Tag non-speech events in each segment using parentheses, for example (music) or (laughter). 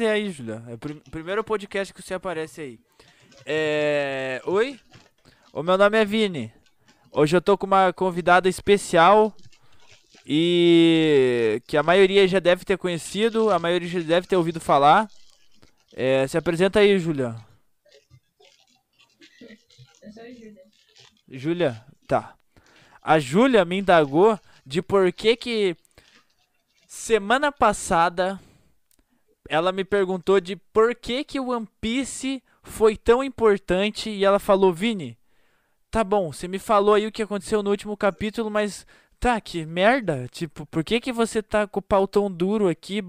É aí, Julia. É o prim- primeiro podcast que você aparece aí. É... Oi? O meu nome é Vini. Hoje eu tô com uma convidada especial e que a maioria já deve ter conhecido, a maioria já deve ter ouvido falar. É, se apresenta aí, Julia. Eu sou a Júlia. Júlia, tá. A Júlia me indagou de por que que semana passada ela me perguntou de por que que o One Piece foi tão importante e ela falou, Vini, tá bom, você me falou aí o que aconteceu no último capítulo, mas tá, que merda, tipo, por que que você tá com o pau tão duro aqui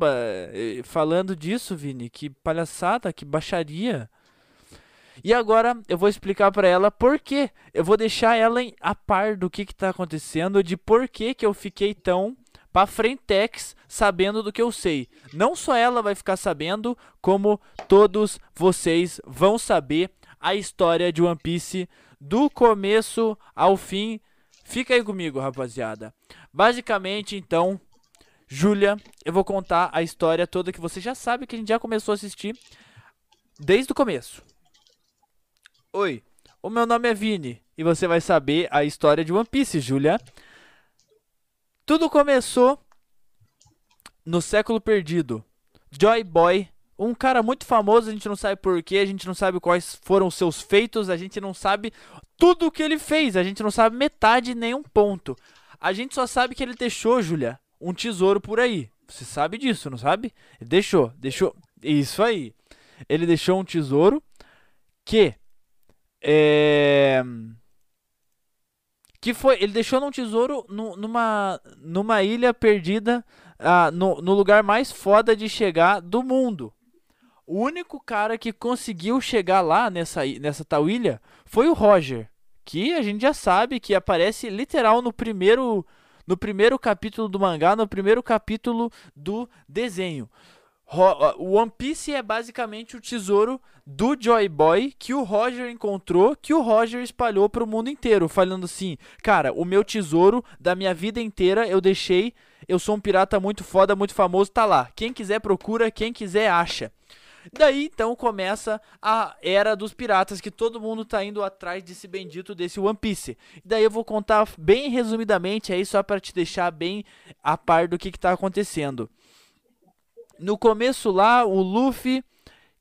eh, falando disso, Vini? Que palhaçada, que baixaria. E agora eu vou explicar pra ela por quê. Eu vou deixar ela a par do que que tá acontecendo, de por que que eu fiquei tão pra frentex sabendo do que eu sei. Não só ela vai ficar sabendo, como todos vocês vão saber a história de One Piece do começo ao fim. Fica aí comigo, rapaziada. Basicamente, então, Júlia, eu vou contar a história toda que você já sabe que a gente já começou a assistir desde o começo. Oi, o meu nome é Vini e você vai saber a história de One Piece, Julia. Tudo começou no século perdido. Joy Boy, um cara muito famoso, a gente não sabe porquê, a gente não sabe quais foram os seus feitos, a gente não sabe tudo o que ele fez, a gente não sabe metade nem um ponto. A gente só sabe que ele deixou, Julia, um tesouro por aí. Você sabe disso, não sabe? Ele deixou, deixou. Isso aí. Ele deixou um tesouro que é que foi ele deixou num tesouro nu- numa numa ilha perdida ah, no, no lugar mais foda de chegar do mundo. O único cara que conseguiu chegar lá nessa nessa tal ilha foi o Roger que a gente já sabe que aparece literal no primeiro no primeiro capítulo do mangá no primeiro capítulo do desenho o One Piece é basicamente o tesouro do Joy Boy que o Roger encontrou, que o Roger espalhou pro mundo inteiro, falando assim: "Cara, o meu tesouro da minha vida inteira eu deixei, eu sou um pirata muito foda, muito famoso, tá lá. Quem quiser procura, quem quiser acha". Daí então começa a era dos piratas que todo mundo tá indo atrás desse bendito desse One Piece. Daí eu vou contar bem resumidamente aí só para te deixar bem a par do que que tá acontecendo. No começo lá, o Luffy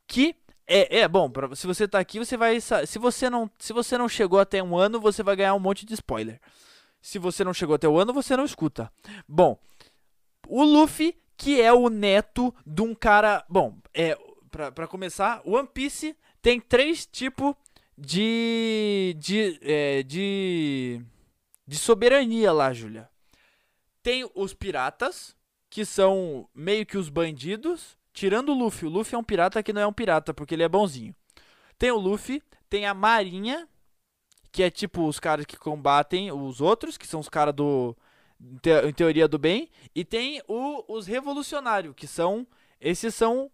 que é, é bom, pra, se você tá aqui, você vai se você não, se você não chegou até um ano, você vai ganhar um monte de spoiler. Se você não chegou até o ano, você não escuta. Bom, o Luffy, que é o neto de um cara, bom, é pra começar, One Piece tem três tipos de de, é, de de soberania lá, Júlia. Tem os piratas, que são meio que os bandidos, tirando o Luffy. O Luffy é um pirata que não é um pirata, porque ele é bonzinho. Tem o Luffy, tem a Marinha, que é tipo os caras que combatem os outros, que são os caras do. em te- Em teoria do bem. E tem o- os revolucionários, que são. Esses são.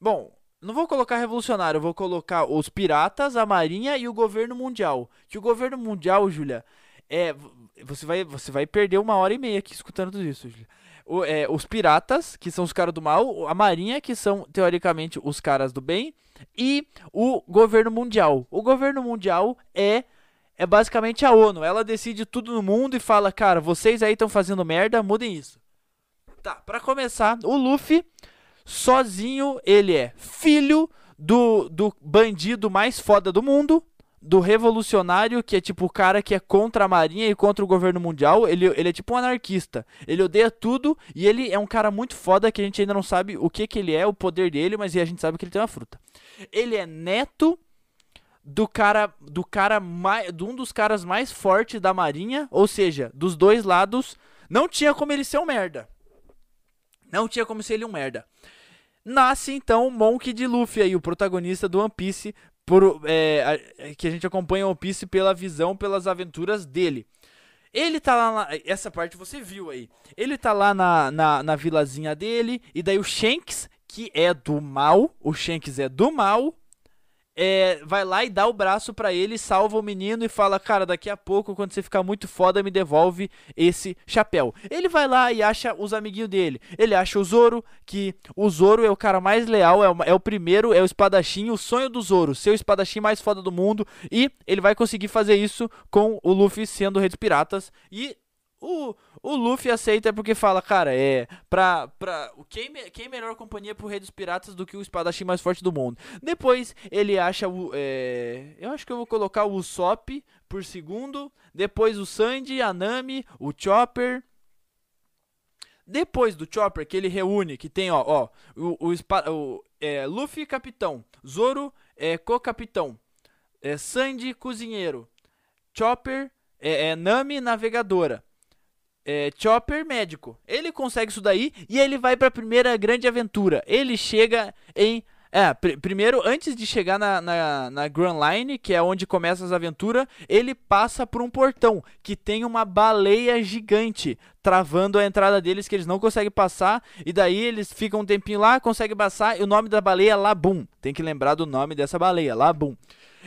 Bom, não vou colocar revolucionário, vou colocar os piratas, a marinha e o governo mundial. Que o governo mundial, Júlia, é. Você vai, você vai perder uma hora e meia aqui escutando tudo isso, Júlia. O- é, os piratas, que são os caras do mal, a marinha, que são teoricamente os caras do bem, e o governo mundial. O governo mundial é é basicamente a ONU. Ela decide tudo no mundo e fala, cara, vocês aí estão fazendo merda, mudem isso. Tá, pra começar, o Luffy, sozinho, ele é filho do, do bandido mais foda do mundo, do revolucionário, que é tipo o cara que é contra a marinha e contra o governo mundial. Ele, ele é tipo um anarquista. Ele odeia tudo e ele é um cara muito foda que a gente ainda não sabe o que, que ele é, o poder dele, mas a gente sabe que ele tem uma fruta. Ele é neto do cara do cara mais de um dos caras mais fortes da marinha, ou seja, dos dois lados, não tinha como ele ser um merda. Não tinha como ser ele um merda. Nasce então o Monk de Luffy aí, o protagonista do One Piece, por, é, a- é, que a gente acompanha o Piece pela visão, pelas aventuras dele. Ele tá lá, na, essa parte você viu aí. Ele tá lá na, na, na vilazinha dele, e daí o Shanks, que é do mal, o Shanks é do mal, é, vai lá e dá o braço para ele, salva o menino e fala: Cara, daqui a pouco, quando você ficar muito foda, me devolve esse chapéu. Ele vai lá e acha os amiguinhos dele. Ele acha o Zoro, que o Zoro é o cara mais leal, é o, é o primeiro, é o espadachim, o sonho do Zoro, ser o espadachim mais foda do mundo. E ele vai conseguir fazer isso com o Luffy sendo Rei dos Piratas. E o, o Luffy aceita porque fala, cara, é. Pra. pra quem, quem é melhor companhia pro Rei dos Piratas do que o espadachim mais forte do mundo? Depois ele acha o. É, eu acho que eu vou colocar o Usopp por segundo. Depois o Sandy, a Nami, o Chopper. Depois do Chopper, que ele reúne, que tem, ó, ó, o, o, o é, Luffy capitão, Zoro é co-capitão, é, Sandy cozinheiro, Chopper é, é Nami navegadora, é, Chopper médico. Ele consegue isso daí e ele vai para a primeira grande aventura. Ele chega em é, pr primeiro, antes de chegar na, na, na, Grand Line, que é onde começa as aventuras, ele passa por um portão que tem uma baleia gigante travando a entrada deles, que eles não conseguem passar. E daí eles ficam um tempinho lá, conseguem passar. E o nome da baleia é Labum. Tem que lembrar do nome dessa baleia, Labum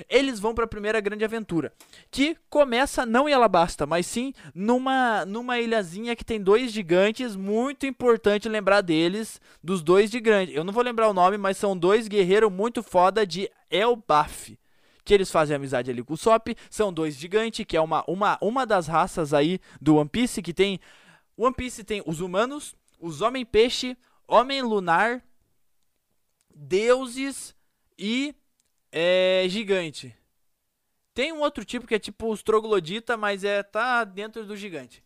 eles vão para a primeira grande aventura, que começa não em Alabasta, mas sim numa numa ilhazinha que tem dois gigantes, muito importante lembrar deles, dos dois gigantes. Eu não vou lembrar o nome, mas são dois guerreiros muito foda de Elbaf que eles fazem amizade ali com o Sop, são dois gigantes, que é uma, uma, uma das raças aí do One Piece, que tem... One Piece tem os humanos, os Homem-Peixe, Homem-Lunar, deuses e é gigante. Tem um outro tipo que é tipo os troglodita, mas é tá dentro do gigante.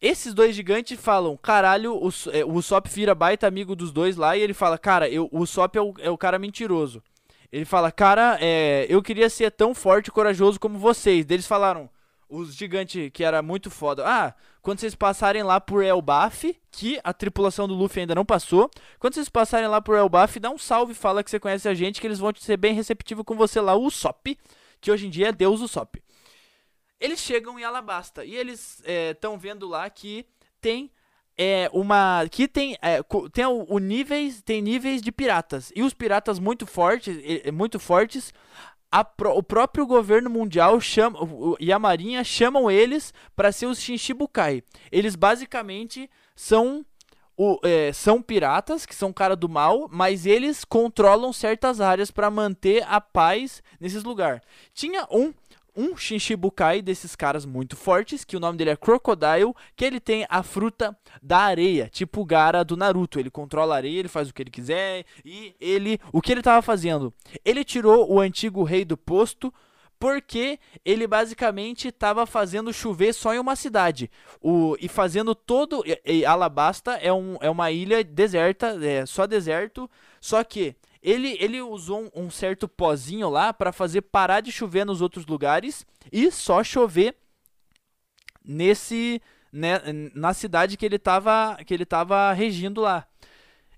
Esses dois gigantes falam, caralho, o, é, o vira baita amigo dos dois lá e ele fala, cara, eu, o Usopp é o, é o cara mentiroso. Ele fala, cara, é, eu queria ser tão forte e corajoso como vocês. Eles falaram, os gigantes que era muito foda. Ah, quando vocês passarem lá por Elbaf, que a tripulação do Luffy ainda não passou. Quando vocês passarem lá por Elbaf, dá um salve, fala que você conhece a gente, que eles vão ser bem receptivos com você lá, o Usopp, que hoje em dia é Deus Usopp. Eles chegam em Alabasta e eles estão é, vendo lá que tem é uma que tem é, tem o, o, níveis tem níveis de piratas e os piratas muito fortes muito fortes Pro, o próprio governo mundial chama, e a marinha chamam eles para ser os Shinshibukai. Eles basicamente são o, é, são piratas, que são cara do mal, mas eles controlam certas áreas para manter a paz nesses lugares. Tinha um um Shinshibukai desses caras muito fortes, que o nome dele é Crocodile, que ele tem a fruta da areia, tipo o Gara do Naruto. Ele controla a areia, ele faz o que ele quiser, e ele, o que ele estava fazendo? Ele tirou o antigo rei do posto, porque ele basicamente estava fazendo chover só em uma cidade. O, e fazendo todo. E, e Alabasta é, um, é uma ilha deserta, é só deserto. Só que ele, ele usou um, um certo pozinho lá para fazer parar de chover nos outros lugares e só chover nesse né, na cidade que ele estava que ele tava regindo lá.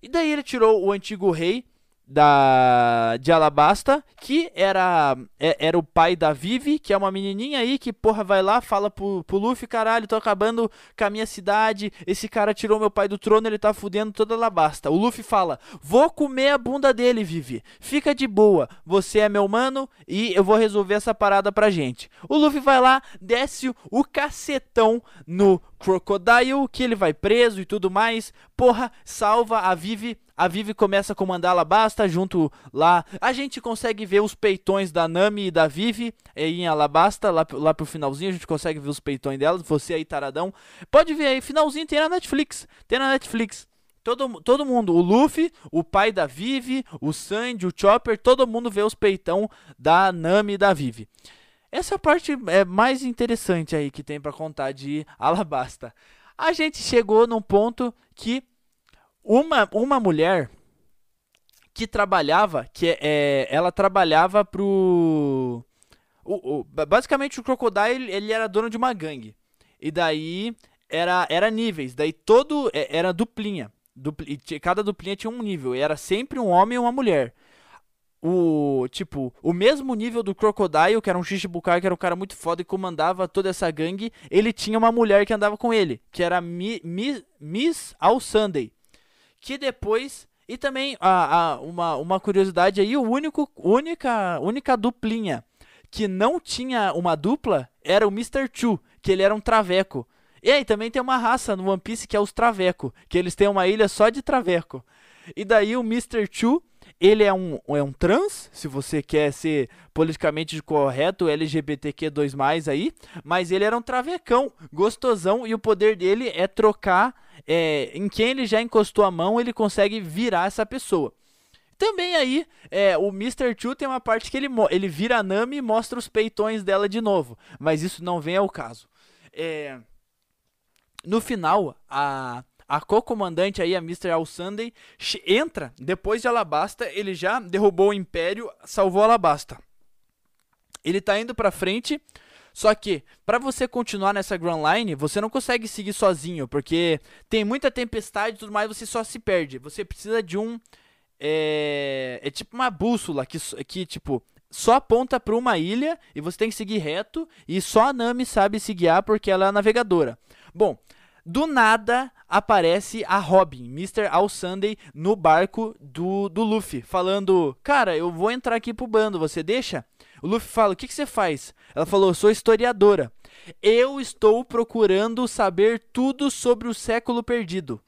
E daí ele tirou o antigo rei da de Alabasta, que era é, era o pai da Vivi, que é uma menininha aí que porra vai lá, fala pro, pro Luffy, caralho, tô acabando com a minha cidade, esse cara tirou meu pai do trono, ele tá fudendo toda Alabasta. O Luffy fala: "Vou comer a bunda dele, Vivi. Fica de boa. Você é meu mano e eu vou resolver essa parada pra gente." O Luffy vai lá, desce o cacetão no Crocodile, que ele vai preso e tudo mais. Porra, salva a Vivi a Vivi começa a comandar Alabasta junto lá. A gente consegue ver os peitões da Nami e da Vivi em Alabasta, lá, lá pro finalzinho, a gente consegue ver os peitões delas. Você aí, taradão. Pode ver aí, finalzinho tem na Netflix. Tem na Netflix. Todo, todo mundo, o Luffy, o pai da Vivi, o Sandy, o Chopper, todo mundo vê os peitão da Nami e da Vivi. Essa é parte é, mais interessante aí que tem para contar de (laughs) Alabasta. A gente chegou num ponto que uma, uma mulher que trabalhava, que é, é ela trabalhava pro. O, o, basicamente o Crocodile ele era dono de uma gangue. E daí era, era níveis. Daí todo. É, era duplinha. Dupli, cada duplinha tinha um nível. E era sempre um homem e uma mulher. O. Tipo, o mesmo nível do Crocodile, que era um Shichibukai, que era um cara muito foda e comandava toda essa gangue. Ele tinha uma mulher que andava com ele. Que era Mi, Mi, Miss All Sunday que depois E também a, a, uma, uma curiosidade aí, o único única única duplinha que não tinha uma dupla era o Mr. Chu, que ele era um traveco. E aí também tem uma raça no One Piece que é os traveco, que eles têm uma ilha só de traveco. E daí o Mr. Chu, ele é um, é um trans, se você quer ser politicamente correto, LGBTQ2+, aí, mas ele era um travecão, gostosão, e o poder dele é trocar, é, em quem ele já encostou a mão, ele consegue virar essa pessoa. Também aí, é, o Mr. Chu tem uma parte que ele, ele vira a Nami e mostra os peitões dela de novo, mas isso não vem ao caso. É, no final, a, a co-comandante aí, a Mr. Al Sunday, entra, depois de Alabasta, ele já derrubou o Império, salvou Alabasta. Ele tá indo pra frente, só que, para você continuar nessa Grand Line, você não consegue seguir sozinho, porque tem muita tempestade e tudo mais, você só se perde. Você precisa de um... É, é tipo uma bússola que, que tipo, só aponta para uma ilha e você tem que seguir reto e só a Nami sabe se guiar porque ela é a navegadora. Bom, do nada aparece a Robin, Mr. All Sunday, no barco do, do Luffy, falando: Cara, eu vou entrar aqui pro bando, você deixa? O Luffy fala: O que, que você faz? Ela falou: Sou historiadora. Eu estou procurando saber tudo sobre o século perdido.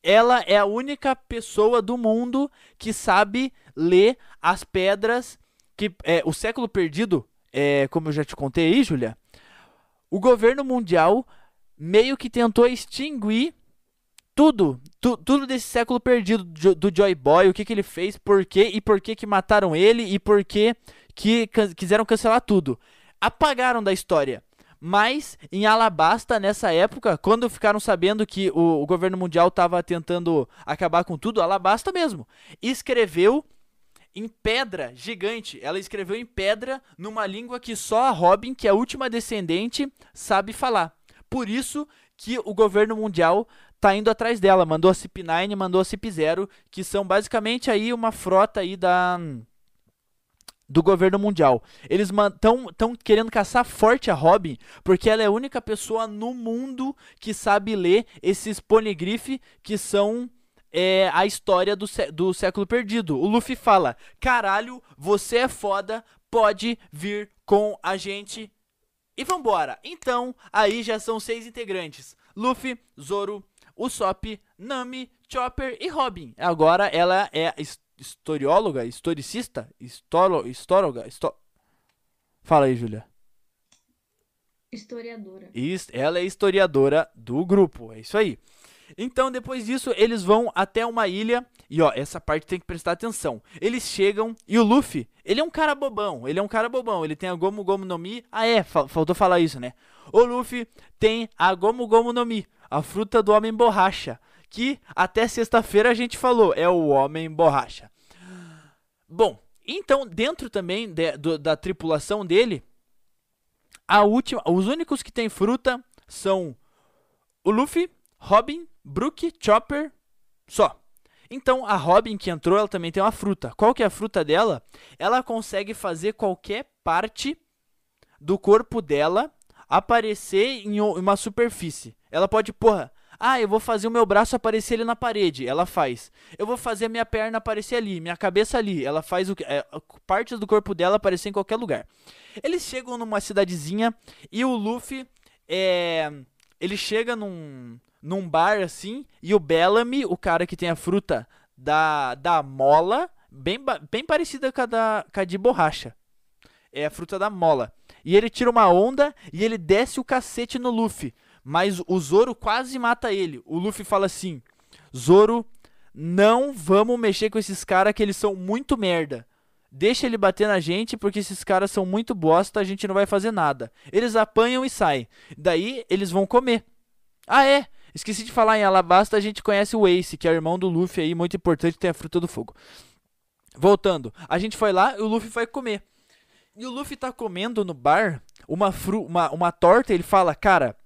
Ela é a única pessoa do mundo que sabe ler as pedras que é, o século perdido, é, como eu já te contei aí, Julia. O governo mundial meio que tentou extinguir tudo, tu, tudo desse século perdido do, Joy Boy, o que, que ele fez, por quê e por que, que mataram ele e por que, que quiseram cancelar tudo. Apagaram da história. Mas em Alabasta, nessa época, quando ficaram sabendo que o, o governo mundial estava tentando acabar com tudo, Alabasta mesmo, escreveu em pedra gigante. Ela escreveu em pedra numa língua que só a Robin, que é a última descendente, sabe falar. Por isso que o governo mundial tá indo atrás dela. Mandou a CIP9, mandou a CIP0, que são basicamente aí uma frota aí da do governo mundial. Eles estão querendo caçar forte a Robin, porque ela é a única pessoa no mundo que sabe ler esses poneglyph que são é, a história do, do século perdido. O Luffy fala: Caralho, você é foda, pode vir com a gente e vambora! Então, aí já são seis integrantes: Luffy, Zoro, Usopp, Nami, Chopper e Robin. Agora ela é historióloga, historicista, historo, históloga, histó... Fala aí, Julia. Historiadora. Ela é historiadora do grupo, é isso aí. Então, depois disso, eles vão até uma ilha. E ó, essa parte tem que prestar atenção. Eles chegam e o Luffy, ele é um cara bobão. Ele é um cara bobão. Ele tem a Gomu Gomu no Mi. Ah, é, faltou falar isso, né? O Luffy tem a Gomu Gomu no Mi, a fruta do homem borracha. Que até sexta-feira a gente falou, é o homem borracha. Bom, então, dentro também de, do, da tripulação dele, a última, os únicos que tem fruta são o Luffy, Robin Brook, Chopper, só. Então a Robin que entrou, ela também tem uma fruta. Qual que é a fruta dela? Ela consegue fazer qualquer parte do corpo dela aparecer em uma superfície. Ela pode, porra, ah, eu vou fazer o meu braço aparecer ali na parede. Ela faz. Eu vou fazer a minha perna aparecer ali, minha cabeça ali. Ela faz o é, partes do corpo dela aparecer em qualquer lugar. Eles chegam numa cidadezinha e o Luffy é, ele chega num num bar assim, e o Bellamy, o cara que tem a fruta da, da mola, bem, bem parecida com a, da, com a de borracha. É a fruta da mola. E ele tira uma onda e ele desce o cacete no Luffy. Mas o Zoro quase mata ele. O Luffy fala assim: Zoro, não vamos mexer com esses caras que eles são muito merda. Deixa ele bater na gente, porque esses caras são muito bosta, a gente não vai fazer nada. Eles apanham e saem. Daí eles vão comer. Ah, é? Esqueci de falar em Alabasta, a gente conhece o Ace, que é o irmão do Luffy aí, muito importante, tem a fruta do fogo. Voltando, a gente foi lá e o Luffy foi comer. E o Luffy tá comendo no bar uma, fru uma, uma torta, ele fala, cara,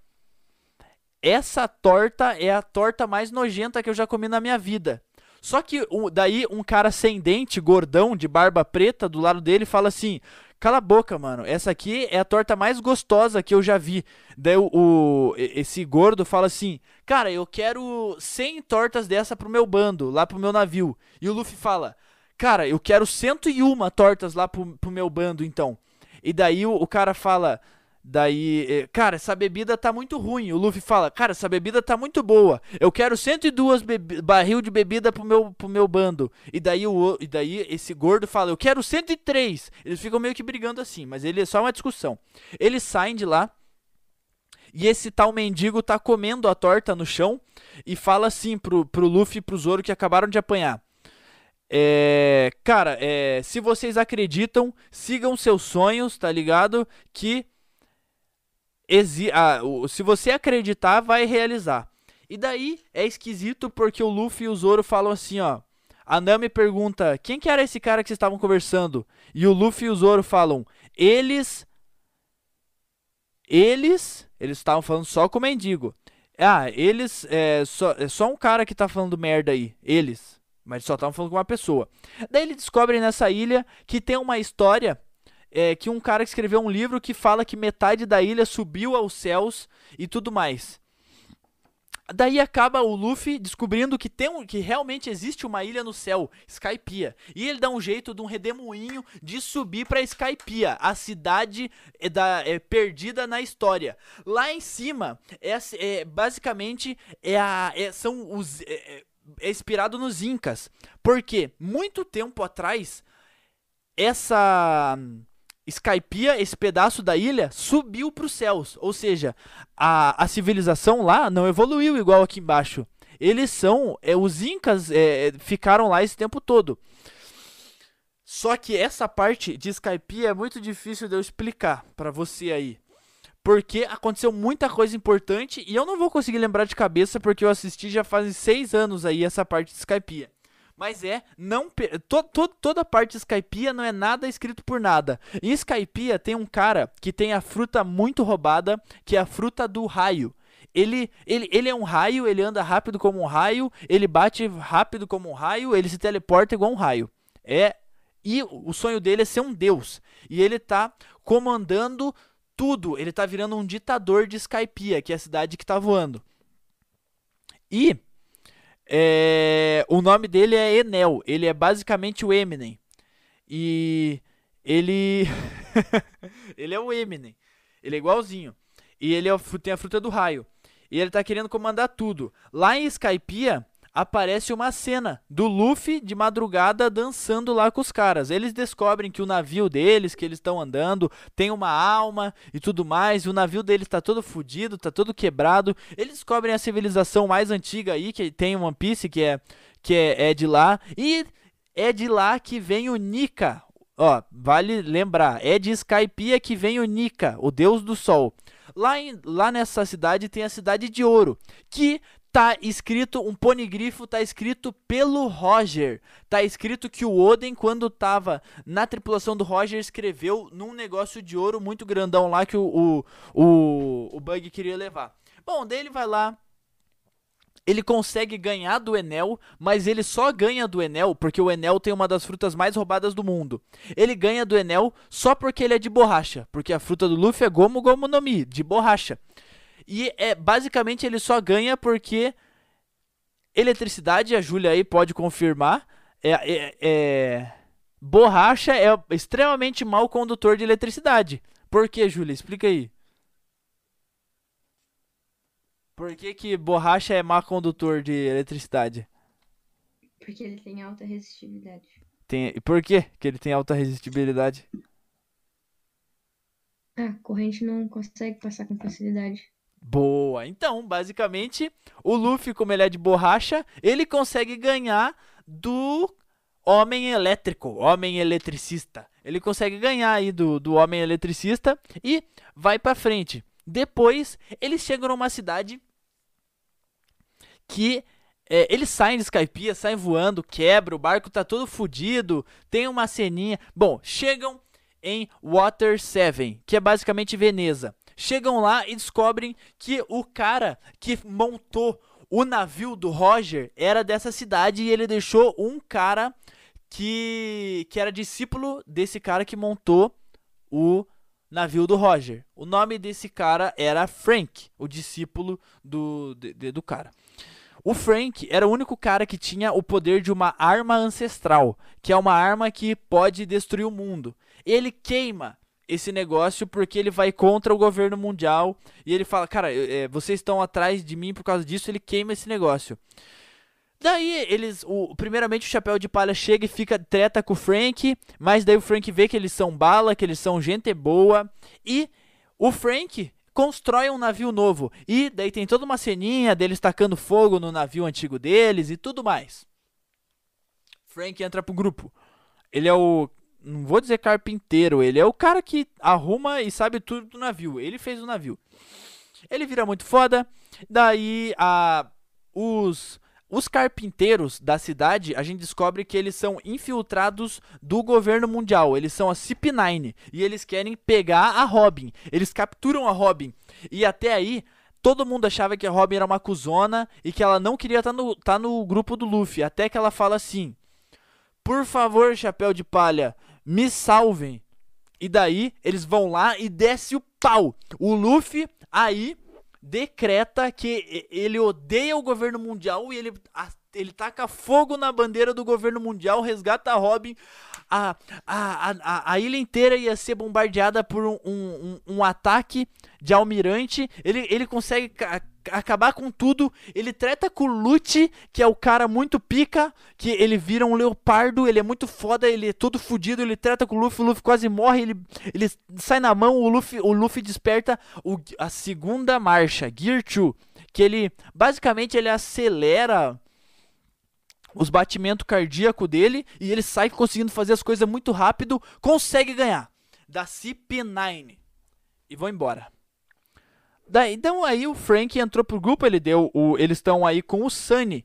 essa torta é a torta mais nojenta que eu já comi na minha vida. Só que daí um cara sem dente, gordão, de barba preta, do lado dele, fala assim: Cala a boca, mano. Essa aqui é a torta mais gostosa que eu já vi. Daí o, o esse gordo fala assim: Cara, eu quero 100 tortas dessa pro meu bando, lá pro meu navio. E o Luffy fala: Cara, eu quero 101 tortas lá pro, pro meu bando, então. E daí o, o cara fala: Daí, eh, cara, essa bebida tá muito ruim. O Luffy fala, cara, essa bebida tá muito boa. Eu quero 102 barril de bebida pro meu, pro meu bando. E daí, o, e daí esse gordo fala, eu quero 103. Eles ficam meio que brigando assim, mas ele é só uma discussão. Eles saem de lá. E esse tal mendigo tá comendo a torta no chão e fala assim pro, pro Luffy e pro Zoro que acabaram de apanhar. É, cara, é, se vocês acreditam, sigam seus sonhos, tá ligado? Que exi se você acreditar, vai realizar. E daí é esquisito porque o Luffy e o Zoro falam assim, ó. A Nami pergunta: "Quem que era esse cara que vocês estavam conversando?" E o Luffy e o Zoro falam: "Eles eles, eles estavam falando só com o mendigo. Ah, eles é só, é só um cara que tá falando merda aí, eles, mas só estavam falando com uma pessoa. Daí eles descobrem nessa ilha que tem uma história é, que um cara escreveu um livro que fala que metade da ilha subiu aos céus e tudo mais. Daí acaba o Luffy descobrindo que tem um, que realmente existe uma ilha no céu, Skypiea. E ele dá um jeito de um redemoinho de subir para Skypiea, a cidade é, da, é, perdida na história. Lá em cima, é, é basicamente é a, é, são os é, é, é inspirado nos Incas. Porque muito tempo atrás essa Skypiea, esse pedaço da ilha, subiu para os céus. Ou seja, a, a civilização lá não evoluiu igual aqui embaixo. Eles são. É, os Incas é, ficaram lá esse tempo todo. Só que essa parte de Skypiea é muito difícil de eu explicar para você aí. Porque aconteceu muita coisa importante e eu não vou conseguir lembrar de cabeça porque eu assisti já faz seis anos aí essa parte de Skypiea. Mas é, não to, to, toda parte de Skypiea não é nada escrito por nada. Em Skypiea tem um cara que tem a fruta muito roubada, que é a fruta do raio. Ele, ele, ele é um raio, ele anda rápido como um raio, ele bate rápido como um raio, ele se teleporta igual um raio. É e o sonho dele é ser um deus. E ele tá comandando tudo. Ele tá virando um ditador de Skypiea, que é a cidade que tá voando. E é, o nome dele é Enel. Ele é basicamente o Eminem. E ele. (laughs) ele é o Eminem. Ele é igualzinho. E ele é, tem a fruta do raio. E ele tá querendo comandar tudo. Lá em Skypiea, aparece uma cena do Luffy de madrugada dançando lá com os caras. Eles descobrem que o navio deles, que eles estão andando, tem uma alma e tudo mais. E o navio deles está todo fodido, está todo quebrado. Eles descobrem a civilização mais antiga aí, que tem One Piece, que é, que é, é de lá. E é de lá que vem o Nika. Ó, vale lembrar, é de Skypiea que vem o Nika, o deus do sol. Lá, em, lá nessa cidade tem a cidade de ouro, que tá escrito, um ponigrifo tá escrito pelo Roger. Tá escrito que o Oden, quando tava na tripulação do Roger, escreveu num negócio de ouro muito grandão lá que o, o, o, o Bug queria levar. Bom, daí ele vai lá, ele consegue ganhar do Enel, mas ele só ganha do Enel porque o Enel tem uma das frutas mais roubadas do mundo. Ele ganha do Enel só porque ele é de borracha, porque a fruta do Luffy é Gomu Gomu no Mi, de borracha. E é basicamente ele só ganha porque eletricidade, a Júlia aí pode confirmar, é, é, é, borracha é extremamente mau condutor de eletricidade. Por que, Júlia? Explica aí. Por que, que borracha é mau condutor de eletricidade? Porque ele tem alta resistibilidade. Tem... E por que, que ele tem alta resistibilidade? Ah, corrente não consegue passar com facilidade. Boa. Então, basicamente, o Luffy, como ele é de borracha, ele consegue ganhar do Homem Elétrico, Homem Eletricista. Ele consegue ganhar aí do, do Homem Eletricista e vai para frente. Depois, eles chegam numa cidade que é, eles saem de Skypiea, saem voando, quebra, o barco tá todo fodido, tem uma ceninha. Bom, chegam em Water 7, que é basicamente Veneza. Chegam lá e descobrem que o cara que montou o navio do Roger era dessa cidade e ele deixou um cara que, que era discípulo desse cara que montou o navio do Roger. O nome desse cara era Frank, o discípulo do, de, de, do cara. O Frank era o único cara que tinha o poder de uma arma ancestral, que é uma arma que pode destruir o mundo. Ele queima esse negócio porque ele vai contra o governo mundial e ele fala, cara, é, vocês estão atrás de mim por causa disso, ele queima esse negócio. Daí eles, o, primeiramente o Chapéu de Palha chega e fica treta com o Frank, mas daí o Frank vê que eles são bala, que eles são gente boa e o Frank constrói um navio novo e daí tem toda uma ceninha deles tacando fogo no navio antigo deles e tudo mais. Frank entra pro grupo. Ele é o não vou dizer carpinteiro, ele é o cara que arruma e sabe tudo do navio. Ele fez o navio. Ele vira muito foda. Daí a os os carpinteiros da cidade, a gente descobre que eles são infiltrados do governo mundial. Eles são a CP9 e eles querem pegar a Robin. Eles capturam a Robin. E até aí, todo mundo achava que a Robin era uma cuzona e que ela não queria estar tá no, tá no grupo do Luffy. Até que ela fala assim: Por favor, chapéu de palha, me salvem. E daí eles vão lá e desce o pau. O Luffy aí decreta que ele odeia o governo mundial e ele, ele taca fogo na bandeira do governo mundial, resgata Robin. A, a, a, a ilha inteira ia ser bombardeada por um, um, um ataque de almirante. Ele, ele consegue acabar com tudo. Ele treta com o Lute, que é o cara muito pica, que ele vira um leopardo, ele é muito foda, ele é todo fudido, ele treta com o Luffy, o Luffy quase morre, ele, ele sai na mão, o Luffy, o Luffy desperta o, a segunda marcha, Gear 2, que ele basicamente ele acelera os batimentos cardíacos dele e ele sai conseguindo fazer as coisas muito rápido, consegue ganhar da CP9 e vou embora. Daí, então aí o Frank entrou pro grupo, ele deu o, eles estão aí com o Sunny,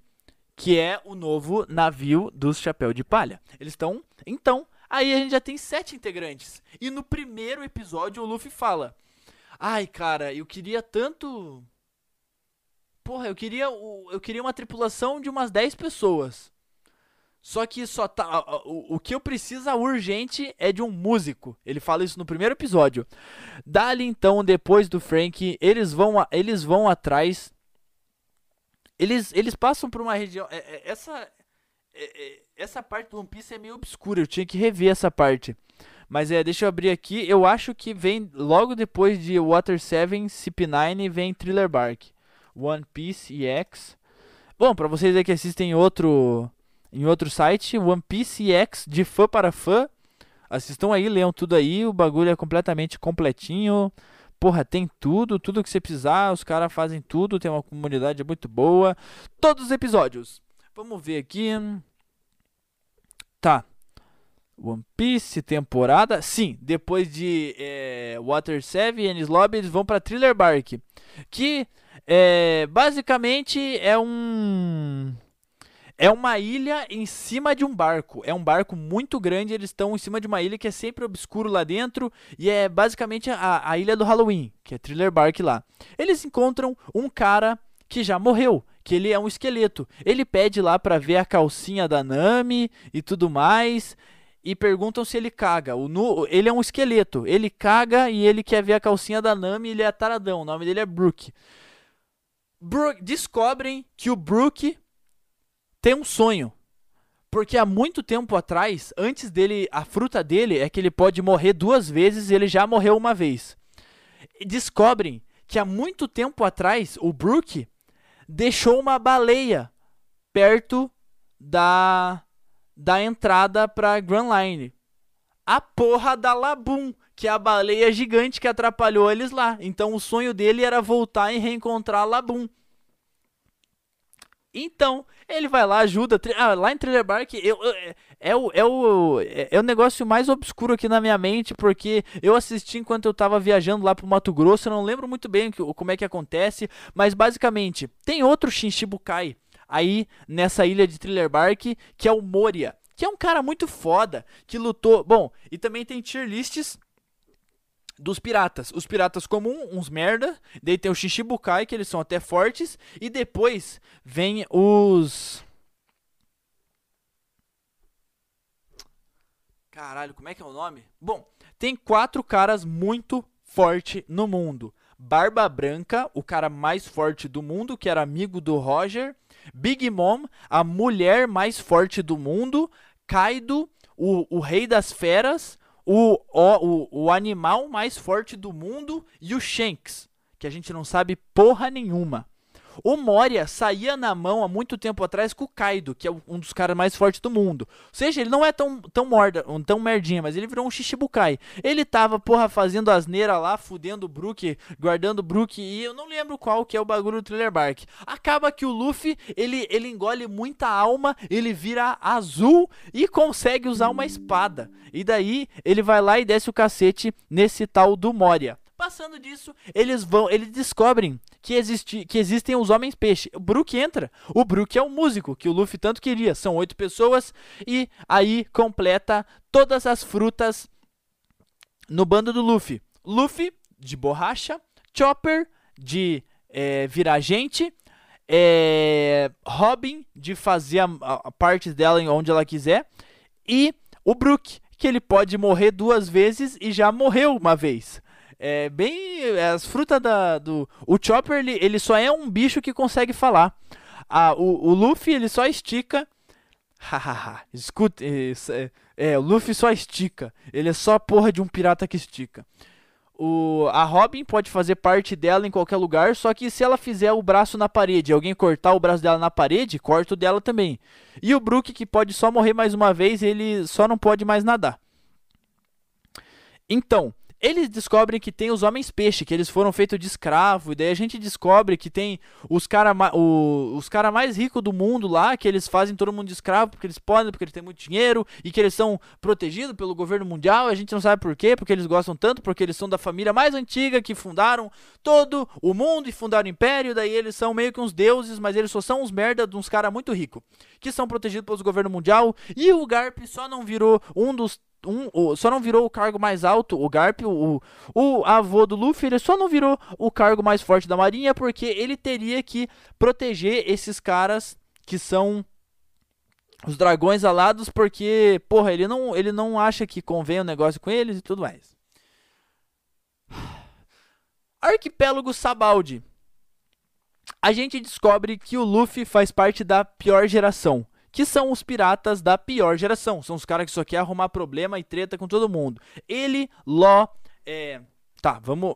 que é o novo navio dos Chapéu de Palha. Eles estão, então, aí a gente já tem sete integrantes. E no primeiro episódio o Luffy fala: "Ai, cara, eu queria tanto Porra, eu queria eu queria uma tripulação de umas 10 pessoas. Só que só tá. O, o que eu preciso urgente é de um músico. Ele fala isso no primeiro episódio. Dali então, depois do Frank, eles vão, eles vão atrás. Eles, eles passam por uma região. É, é, essa, é, essa parte do One Piece é meio obscura. Eu tinha que rever essa parte. Mas é, deixa eu abrir aqui. Eu acho que vem logo depois de Water 7, CP9, vem Thriller Bark. One Piece EX. Bom, para vocês aí que assistem outro em outro site, One Piece X de fã para fã. Assistam aí, leiam tudo aí, o bagulho é completamente completinho. Porra, tem tudo, tudo que você precisar, os caras fazem tudo, tem uma comunidade muito boa. Todos os episódios. Vamos ver aqui. Tá. One Piece temporada. Sim, depois de é, Water 7 e Ennis eles vão para Thriller Bark. Que é, basicamente é um é uma ilha em cima de um barco. É um barco muito grande. Eles estão em cima de uma ilha que é sempre obscuro lá dentro. E é basicamente a, a ilha do Halloween, que é Thriller Bark lá. Eles encontram um cara que já morreu, que ele é um esqueleto. Ele pede lá para ver a calcinha da Nami e tudo mais. E perguntam se ele caga. O nu, ele é um esqueleto. Ele caga e ele quer ver a calcinha da Nami. Ele é taradão. O nome dele é Brook. Brook descobrem que o Brook tem um sonho. Porque há muito tempo atrás, antes dele, a fruta dele é que ele pode morrer duas vezes e ele já morreu uma vez. E descobrem que há muito tempo atrás o Brook deixou uma baleia perto da da entrada para Grand Line. A porra da Labum, que é a baleia gigante que atrapalhou eles lá. Então o sonho dele era voltar e reencontrar Labum. Então, ele vai lá, ajuda. Ah, lá em Thriller Bark eu, eu, é, é, o, é, o, é, é o negócio mais obscuro aqui na minha mente, porque eu assisti enquanto eu tava viajando lá pro Mato Grosso. Eu não lembro muito bem como é que acontece, mas basicamente tem outro Shinshibukai aí nessa ilha de Thriller Bark, que é o Moria, que é um cara muito foda, que lutou. Bom, e também tem tier lists dos piratas. Os piratas comum, uns merda. Daí tem o Shishibukai, que eles são até fortes. E depois vem os. Caralho, como é que é o nome? Bom, tem quatro caras muito forte no mundo. Barba Branca, o cara mais forte do mundo, que era amigo do Roger. Big Mom, a mulher mais forte do mundo. Kaido, o, o rei das feras. O, o, o animal mais forte do mundo. E o Shanks, que a gente não sabe porra nenhuma. O Moria saía na mão há muito tempo atrás com o Kaido, que é um dos caras mais fortes do mundo. Ou seja, ele não é tão, tão morda, tão merdinha, mas ele virou um Shichibukai. Ele tava, porra, fazendo asneira lá, fudendo o Brook, guardando o Brook, e eu não lembro qual que é o bagulho do Thriller Bark. Acaba que o Luffy, ele, ele engole muita alma, ele vira azul e consegue usar uma espada. E daí, ele vai lá e desce o cacete nesse tal do Moria. Passando disso, eles vão, eles descobrem que, existe, que existem os homens peixe. O Brook entra. O Brook é o músico que o Luffy tanto queria. São oito pessoas e aí completa todas as frutas no bando do Luffy. Luffy de borracha, Chopper de é, virar gente, é, Robin de fazer a, a parte dela onde ela quiser e o Brook que ele pode morrer duas vezes e já morreu uma vez. É bem. É as frutas da, do. O Chopper, ele, ele só é um bicho que consegue falar. Ah, o, o Luffy, ele só estica. (laughs) Hahaha. Escuta. É, é, o Luffy só estica. Ele é só a porra de um pirata que estica. O, a Robin pode fazer parte dela em qualquer lugar, só que se ela fizer o braço na parede, alguém cortar o braço dela na parede, corta o dela também. E o Brook, que pode só morrer mais uma vez, ele só não pode mais nadar. Então, eles descobrem que tem os homens peixe, que eles foram feitos de escravo, e daí a gente descobre que tem os caras os cara mais ricos do mundo lá, que eles fazem todo mundo de escravo porque eles podem, porque eles têm muito dinheiro, e que eles são protegidos pelo governo mundial, a gente não sabe por quê, porque eles gostam tanto, porque eles são da família mais antiga que fundaram todo o mundo e fundaram o império, daí eles são meio que uns deuses, mas eles só são uns merda de uns caras muito ricos, que são protegidos pelo governo mundial, e o Garp só não virou um dos um, o, só não virou o cargo mais alto, o Garp, o, o avô do Luffy, ele só não virou o cargo mais forte da marinha porque ele teria que proteger esses caras que são os dragões alados, porque, porra, ele não, ele não acha que convém o um negócio com eles e tudo mais. (sighs) Arquipélago Sabaldi. A gente descobre que o Luffy faz parte da pior geração que são os piratas da pior geração. São os caras que só querem arrumar problema e treta com todo mundo. Ele, Ló, é... Tá, vamos...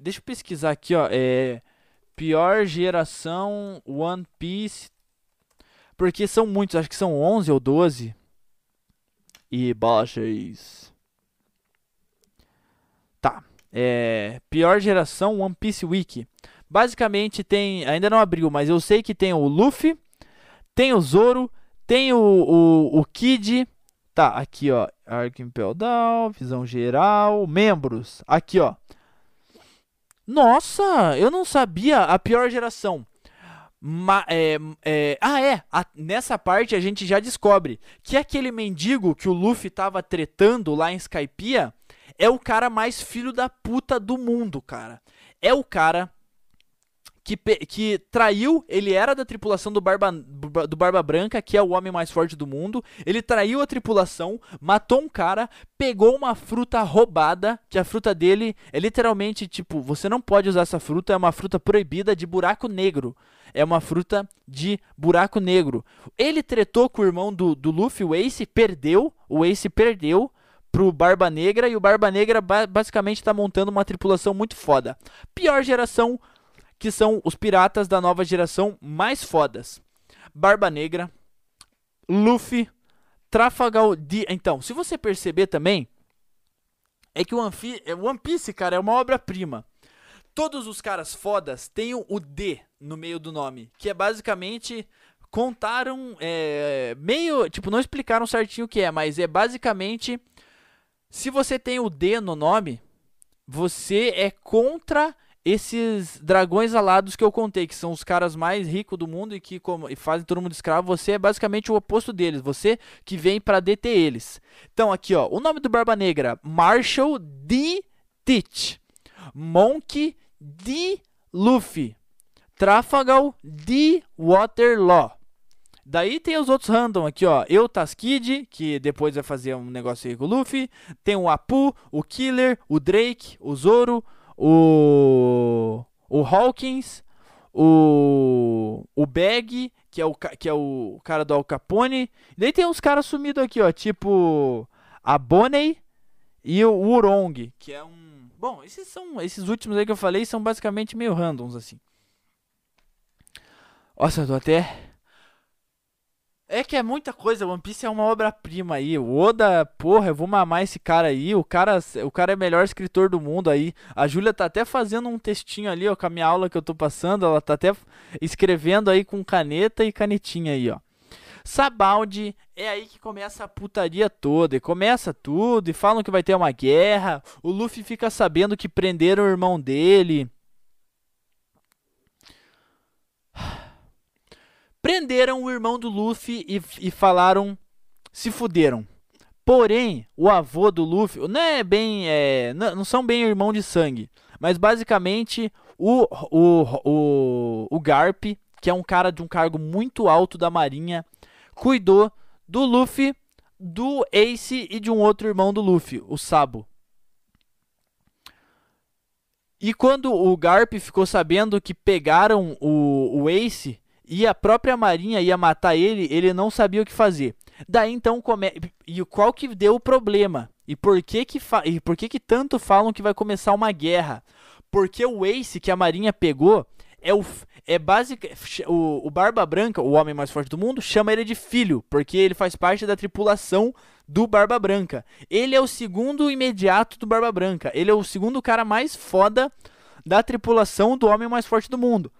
Deixa eu pesquisar aqui, ó. É... Pior geração One Piece. Porque são muitos, acho que são 11 ou 12. E baixas. Tá. É... Pior geração One Piece Wiki. Basicamente tem... Ainda não abriu, mas eu sei que tem o Luffy tem o Zoro, tem o, o, o Kid. Tá, aqui ó. Arc Impel visão geral, membros. Aqui ó. Nossa, eu não sabia a pior geração. Ma, é, é, ah, é. A, nessa parte a gente já descobre que aquele mendigo que o Luffy tava tretando lá em Skypiea é o cara mais filho da puta do mundo, cara. É o cara que, que traiu, ele era da tripulação do Barba, do Barba Branca, que é o homem mais forte do mundo. Ele traiu a tripulação, matou um cara, pegou uma fruta roubada, que a fruta dele é literalmente tipo, você não pode usar essa fruta, é uma fruta proibida de buraco negro. É uma fruta de buraco negro. Ele tretou com o irmão do, do Luffy, o Ace, perdeu. O Ace perdeu pro Barba Negra e o Barba Negra basicamente está montando uma tripulação muito foda. Pior geração que são os piratas da nova geração mais fodas. Barba Negra, Luffy, Trafalgar D. Então, se você perceber também, é que o One Piece, cara, é uma obra-prima. Todos os caras fodas têm o D no meio do nome, que é basicamente contaram é, meio, tipo, não explicaram certinho o que é, mas é basicamente se você tem o D no nome, você é contra esses dragões alados que eu contei, que são os caras mais ricos do mundo e que como, e fazem todo mundo escravo, você é basicamente o oposto deles, você que vem para deter eles. Então aqui, ó, o nome do Barba Negra, Marshall D. Teach, Monk D. Luffy, Trafalgar D. Waterloo. Daí tem os outros random aqui, ó. Eu, Taskid, que depois vai fazer um negócio aí com o Luffy. Tem o Apu, o Killer, o Drake, o Zoro, o. O Hawkins, o. O Bag, que é o, que é o cara do Al Capone. Daí tem uns caras sumidos aqui, ó. Tipo. A Bonnie e o Urong, que é um. Bom, esses são. Esses últimos aí que eu falei são basicamente meio randoms, assim. Nossa, eu tô até. É que é muita coisa, One Piece é uma obra-prima aí. O Oda, porra, eu vou mamar esse cara aí. O cara, o cara é o melhor escritor do mundo aí. A Júlia tá até fazendo um textinho ali, ó, com a minha aula que eu tô passando. Ela tá até escrevendo aí com caneta e canetinha aí, ó. Sabaldi é aí que começa a putaria toda. E começa tudo, e falam que vai ter uma guerra. O Luffy fica sabendo que prenderam o irmão dele. Prenderam o irmão do Luffy e, e falaram: se fuderam. Porém, o avô do Luffy não é bem. É, não, são bem irmão de sangue. Mas basicamente, o, o, o, o Garp, que é um cara de um cargo muito alto da Marinha, cuidou do Luffy, do Ace e de um outro irmão do Luffy, o Sabo. E quando o Garp ficou sabendo que pegaram o, o Ace, e a própria Marinha ia matar ele, ele não sabia o que fazer. Daí então come... e qual que deu o problema? E por que que fa... e por que que tanto falam que vai começar uma guerra? Porque o Ace que a Marinha pegou é o é básico o, o Barba Branca, o homem mais forte do mundo, chama ele de filho, porque ele faz parte da tripulação do Barba Branca. Ele é o segundo imediato do Barba Branca. Ele é o segundo cara mais foda da tripulação do homem mais forte do mundo.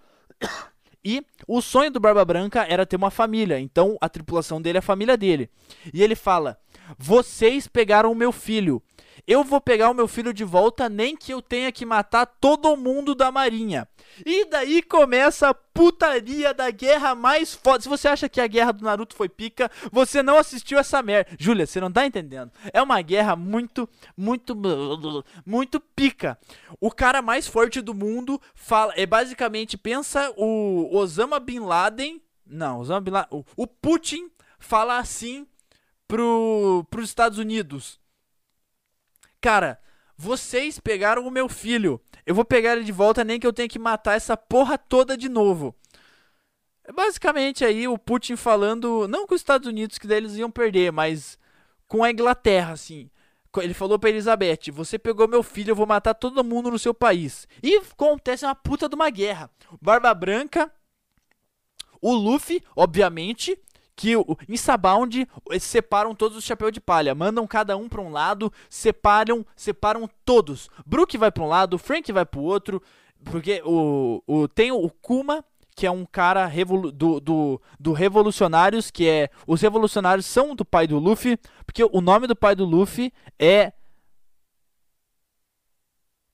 (coughs) E o sonho do Barba Branca era ter uma família, então a tripulação dele é a família dele. E ele fala: Vocês pegaram o meu filho. Eu vou pegar o meu filho de volta, nem que eu tenha que matar todo mundo da marinha. E daí começa a putaria da guerra mais foda. Se você acha que a guerra do Naruto foi pica, você não assistiu essa merda. Júlia, você não tá entendendo. É uma guerra muito, muito, muito pica. O cara mais forte do mundo fala. É basicamente, pensa o Osama Bin Laden. Não, Osama Bin Laden. O Putin fala assim pro, pros Estados Unidos. Cara, vocês pegaram o meu filho. Eu vou pegar ele de volta, nem que eu tenha que matar essa porra toda de novo. É basicamente aí o Putin falando, não com os Estados Unidos que daí eles iam perder, mas com a Inglaterra, assim. Ele falou pra Elizabeth: Você pegou meu filho, eu vou matar todo mundo no seu país. E acontece uma puta de uma guerra. Barba Branca, o Luffy, obviamente, que em Sabound separam todos os chapéus de palha, mandam cada um para um lado, separam, separam todos. Brook vai para um lado, Frank vai para o outro, porque o, o tem o Kuma que é um cara revolu do, do, do Revolucionários, que é. Os Revolucionários são do pai do Luffy, porque o nome do pai do Luffy é.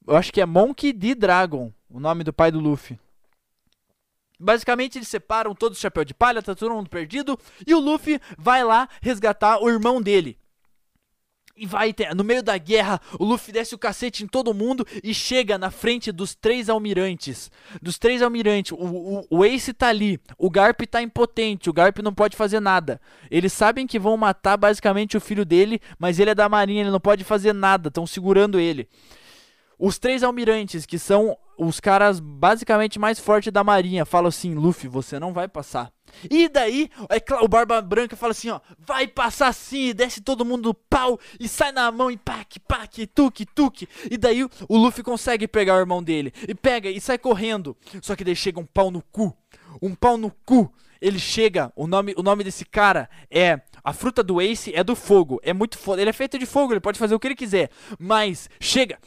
Eu acho que é Monkey D. Dragon, o nome do pai do Luffy. Basicamente, eles separam todos os chapéu de palha, tá todo mundo perdido. E o Luffy vai lá resgatar o irmão dele. E vai no meio da guerra, o Luffy desce o cacete em todo mundo e chega na frente dos três almirantes. Dos três almirantes, o, o, o Ace tá ali, o Garp tá impotente, o Garp não pode fazer nada. Eles sabem que vão matar basicamente o filho dele, mas ele é da marinha, ele não pode fazer nada, estão segurando ele. Os três almirantes, que são os caras basicamente mais fortes da marinha, falam assim: Luffy, você não vai passar. E daí, é o Barba Branca fala assim: ó, vai passar sim, desce todo mundo no pau e sai na mão e pac, pac, tuque, tuque. E daí o Luffy consegue pegar o irmão dele e pega e sai correndo. Só que daí chega um pau no cu. Um pau no cu. Ele chega, o nome, o nome desse cara é. A fruta do Ace é do fogo. É muito foda. Ele é feito de fogo, ele pode fazer o que ele quiser. Mas chega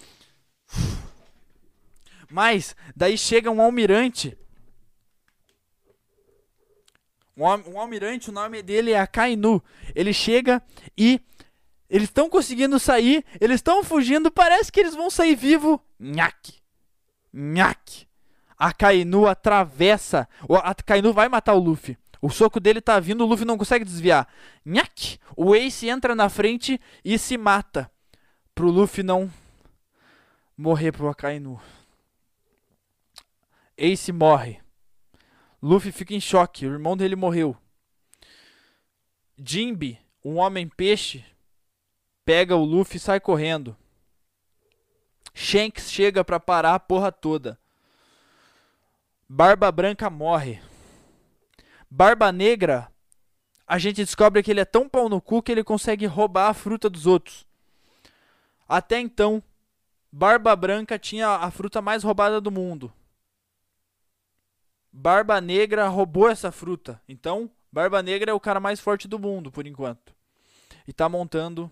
mas daí chega um almirante. Um, um almirante, o nome dele é Akainu. Ele chega e eles estão conseguindo sair, eles estão fugindo, parece que eles vão sair vivo. Nhaque. Nhaque. A Kainu atravessa. A Kainu vai matar o Luffy. O soco dele tá vindo, o Luffy não consegue desviar. Nhaque. O Ace entra na frente e se mata. Pro Luffy não morrer pro Akainu. Ace morre. Luffy fica em choque, o irmão dele morreu. Jinbe, um homem peixe, pega o Luffy e sai correndo. Shanks chega pra parar a porra toda. Barba Branca morre. Barba Negra, a gente descobre que ele é tão pau no cu que ele consegue roubar a fruta dos outros. Até então, Barba Branca tinha a fruta mais roubada do mundo. Barba Negra roubou essa fruta. Então, Barba Negra é o cara mais forte do mundo, por enquanto. E tá montando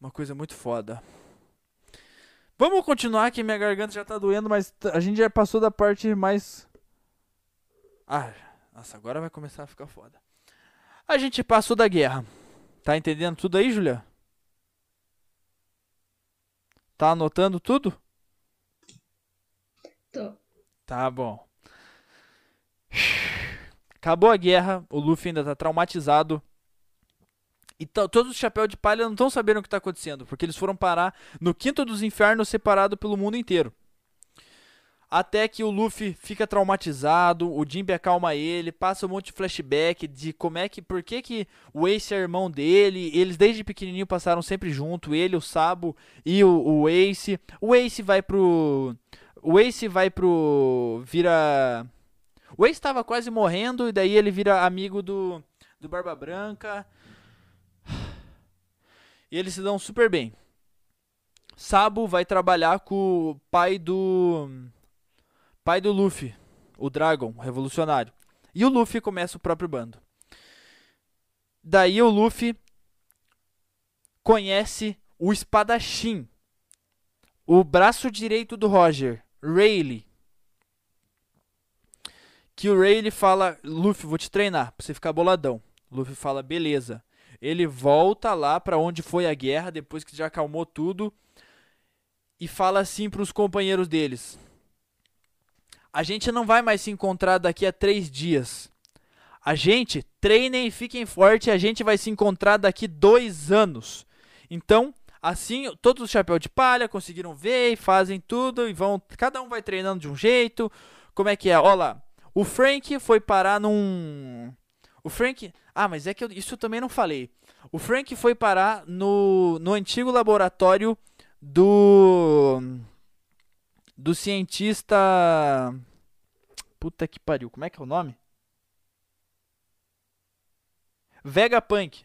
uma coisa muito foda. Vamos continuar que minha garganta já tá doendo, mas a gente já passou da parte mais. Ah, nossa, agora vai começar a ficar foda. A gente passou da guerra. Tá entendendo tudo aí, Julia? Tá anotando tudo? Tô. Tá bom. Acabou a guerra, o Luffy ainda tá traumatizado. E todos os chapéus de palha não estão sabendo o que está acontecendo, porque eles foram parar no quinto dos infernos, separado pelo mundo inteiro. Até que o Luffy fica traumatizado, o Jinbe acalma ele, passa um monte de flashback de como é que, por que que o Ace é irmão dele, eles desde pequenininho passaram sempre junto, ele, o Sabo e o, o Ace. O Ace vai pro o Ace vai pro vira o Ace estava quase morrendo e daí ele vira amigo do do Barba Branca. E eles se dão super bem. Sabo vai trabalhar com o pai do pai do Luffy, o Dragon, o revolucionário. E o Luffy começa o próprio bando. Daí o Luffy conhece o espadachim, o braço direito do Roger, Rayleigh. Que o Rayleigh fala: Luffy, vou te treinar pra você ficar boladão. Luffy fala: beleza. Ele volta lá para onde foi a guerra, depois que já acalmou tudo, e fala assim para os companheiros deles: a gente não vai mais se encontrar daqui a três dias. A gente, treinem e fiquem fortes, a gente vai se encontrar daqui dois anos. Então, assim, todos os chapéus de palha conseguiram ver e fazem tudo e vão. Cada um vai treinando de um jeito. Como é que é? Olha lá. O Frank foi parar num. O Frank. Ah, mas é que eu, isso eu também não falei. O Frank foi parar no, no antigo laboratório do do cientista. Puta que pariu, como é que é o nome? Vegapunk.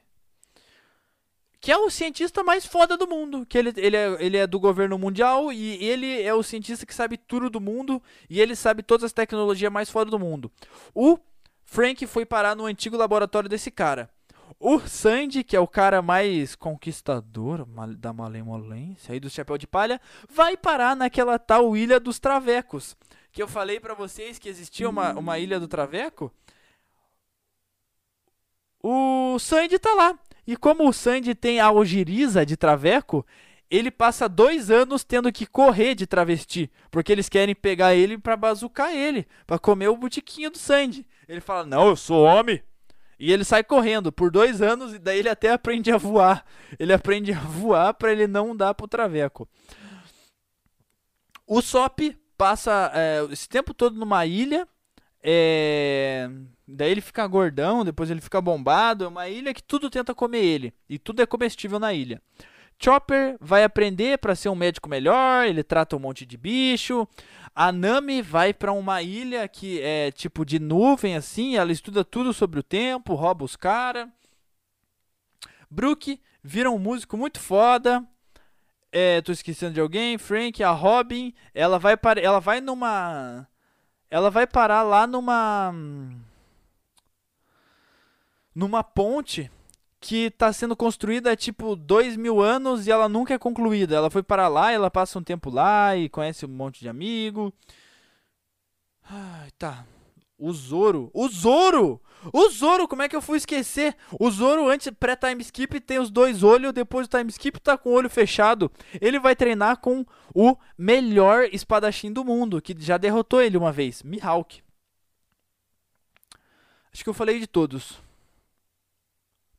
Que é o cientista mais foda do mundo. Que ele, ele, é, ele é do governo mundial e ele é o cientista que sabe tudo do mundo. E ele sabe todas as tecnologias mais foda do mundo. O Frank foi parar no antigo laboratório desse cara. O Sandy, que é o cara mais conquistador da malemolência aí do chapéu de palha, vai parar naquela tal ilha dos travecos. Que eu falei para vocês que existia uma, uma ilha do traveco. O Sandy tá lá. E como o Sandy tem a algiriza de traveco, ele passa dois anos tendo que correr de travesti. Porque eles querem pegar ele pra bazucar ele. para comer o botiquinho do Sandy. Ele fala, não, eu sou homem. E ele sai correndo por dois anos e daí ele até aprende a voar. Ele aprende a voar para ele não dar pro traveco. O Sop passa é, esse tempo todo numa ilha. É... Daí ele fica gordão, depois ele fica bombado. É uma ilha que tudo tenta comer ele. E tudo é comestível na ilha. Chopper vai aprender para ser um médico melhor, ele trata um monte de bicho. A Nami vai para uma ilha que é tipo de nuvem assim, ela estuda tudo sobre o tempo, rouba os caras. Brook vira um músico muito foda. É, tô esquecendo de alguém. Frank, a Robin, ela vai para, ela vai numa, ela vai parar lá numa, numa ponte que está sendo construída há tipo dois mil anos e ela nunca é concluída. Ela foi para lá, ela passa um tempo lá e conhece um monte de amigo. Ai, tá. O Zoro. O Zoro! O Zoro, como é que eu fui esquecer? O Zoro, antes pré-time skip, tem os dois olhos, depois do time skip tá com o olho fechado. Ele vai treinar com o melhor espadachim do mundo, que já derrotou ele uma vez, Mihawk. Acho que eu falei de todos.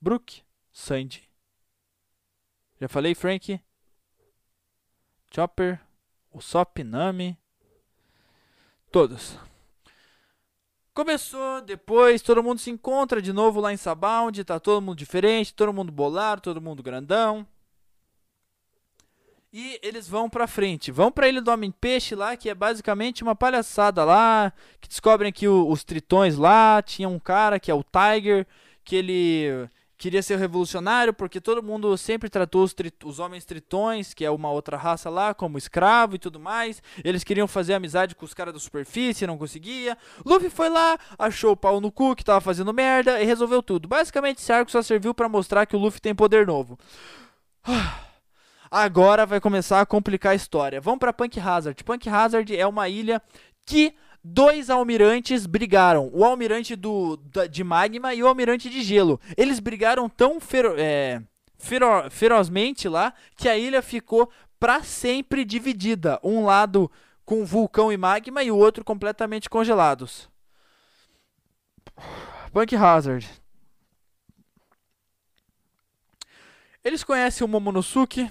Brook, Sandy. Já falei, Frank. Chopper, Usopp, Nami. Todos. Começou, depois todo mundo se encontra de novo lá em Sabound, tá todo mundo diferente, todo mundo bolado, todo mundo grandão. E eles vão pra frente. Vão pra Ilha do Homem-Peixe lá, que é basicamente uma palhaçada lá. Que descobrem que o, os tritões lá. Tinha um cara que é o Tiger. Que ele queria ser revolucionário porque todo mundo sempre tratou os, os, homens tritões, que é uma outra raça lá, como escravo e tudo mais. Eles queriam fazer amizade com os caras da superfície, não conseguia. Luffy foi lá, achou o pau no cu que tava fazendo merda e resolveu tudo. Basicamente, esse arco só serviu para mostrar que o Luffy tem poder novo. (sighs) Agora vai começar a complicar a história. Vamos para Punk Hazard. Punk Hazard é uma ilha que dois almirantes brigaram. O almirante do, de magma e o almirante de gelo. Eles brigaram tão fero, é, fero, ferozmente lá que a ilha ficou para sempre dividida. Um lado com vulcão e magma e o outro completamente congelados. Punk Hazard. Eles conhecem o Momonosuke,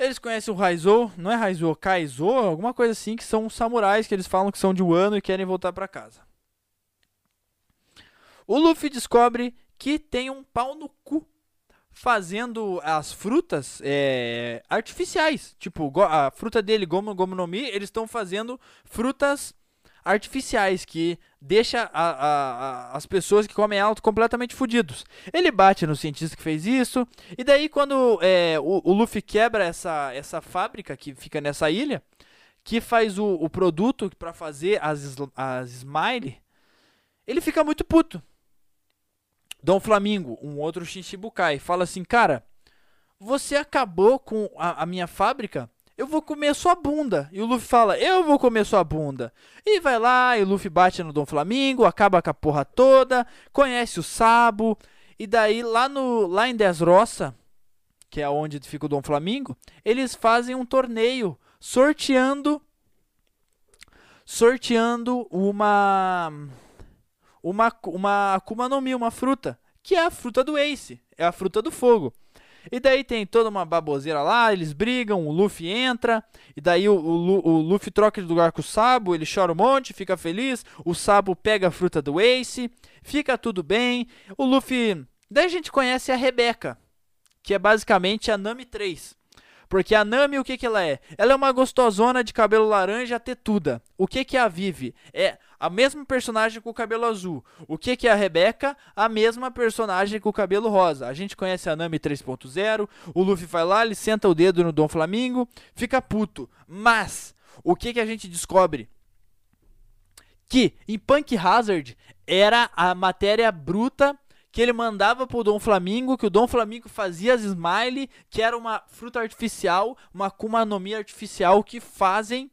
eles conhecem o Raizou, não é Raizou, Kaizou, alguma coisa assim, que são samurais que eles falam que são de Wano e querem voltar para casa. O Luffy descobre que tem um pau no cu fazendo as frutas é, artificiais. Tipo, a fruta dele, Gomu Gomu no Mi, eles estão fazendo frutas artificiais que deixa a, a, a, as pessoas que comem alto completamente fodidos. Ele bate no cientista que fez isso, e daí quando é, o, o, Luffy quebra essa, essa fábrica que fica nessa ilha, que faz o, o produto para fazer as, as Smile, ele fica muito puto. Dom Flamingo, um outro Shichibukai, fala assim, cara, você acabou com a minha fábrica eu vou comer sua bunda. E o Luffy fala, eu vou comer sua bunda. E vai lá, e o Luffy bate no Dom Flamingo, acaba com a porra toda, conhece o Sabo. E daí, lá, no, lá em Desroça, que é onde fica o Dom Flamingo, eles fazem um torneio sorteando sorteando uma uma uma Akuma no Mi, uma fruta, que é a fruta do Ace, é a fruta do fogo. E daí tem toda uma baboseira lá, eles brigam, o Luffy entra, e daí o, o, o, Luffy troca de lugar com o Sabo, ele chora um monte, fica feliz, o Sabo pega a fruta do Ace, fica tudo bem. O Luffy. Daí a gente conhece a Rebeca, que é basicamente a Nami 3. Porque a Nami, o que, que ela é? Ela é uma gostosona de cabelo laranja tetuda. O que, que a Vivi? É a mesma personagem com o cabelo azul. O que, que é a Rebeca? A mesma personagem com o cabelo rosa. A gente conhece a Nami 3.0. O Luffy vai lá, ele senta o dedo no Dom Flamingo, fica puto. Mas, o que, que a gente descobre? Que em Punk Hazard era a matéria bruta que ele mandava pro Dom Flamingo, que o Dom Flamingo fazia as Smile, que era uma fruta artificial, uma kumanomia artificial que fazem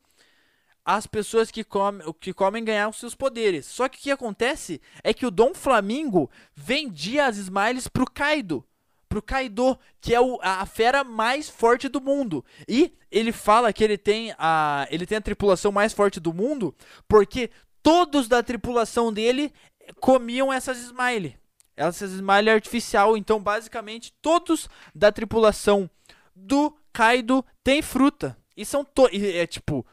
as pessoas que comem, que comem ganhar os seus poderes. Só que o que acontece é que o Dom Flamingo vendia as Smiles pro Kaido. Pro Kaido, que é o, a fera mais forte do mundo. E ele fala que ele tem, a, ele tem a tripulação mais forte do mundo porque todos da tripulação dele comiam essas Smile essas Smile artificial. Então, basicamente, todos da tripulação do Kaido têm fruta. E são to é tipo.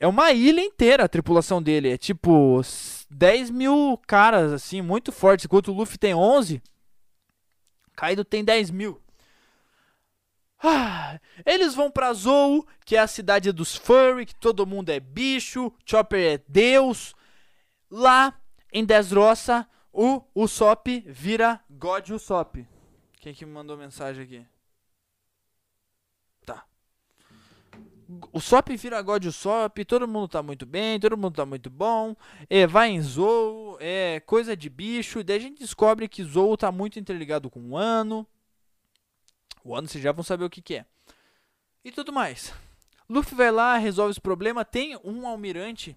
É uma ilha inteira a tripulação dele. É tipo 10 mil caras, assim, muito fortes. Enquanto o Luffy tem 11, Kaido tem 10 mil. Ah, eles vão pra Zou, que é a cidade dos furry, que todo mundo é bicho, Chopper é deus. Lá em Desroça, o Usopp vira God Usopp. Quem que me mandou mensagem aqui? Tá. O Sop vira God Usopp, todo mundo tá muito bem, todo mundo tá muito bom. É, vai em Zou, é coisa de bicho. Daí a gente descobre que Zou tá muito interligado com o Ano. O Ano vocês já vão saber o que, que é. E tudo mais. Luffy vai lá, resolve esse problema. Tem um almirante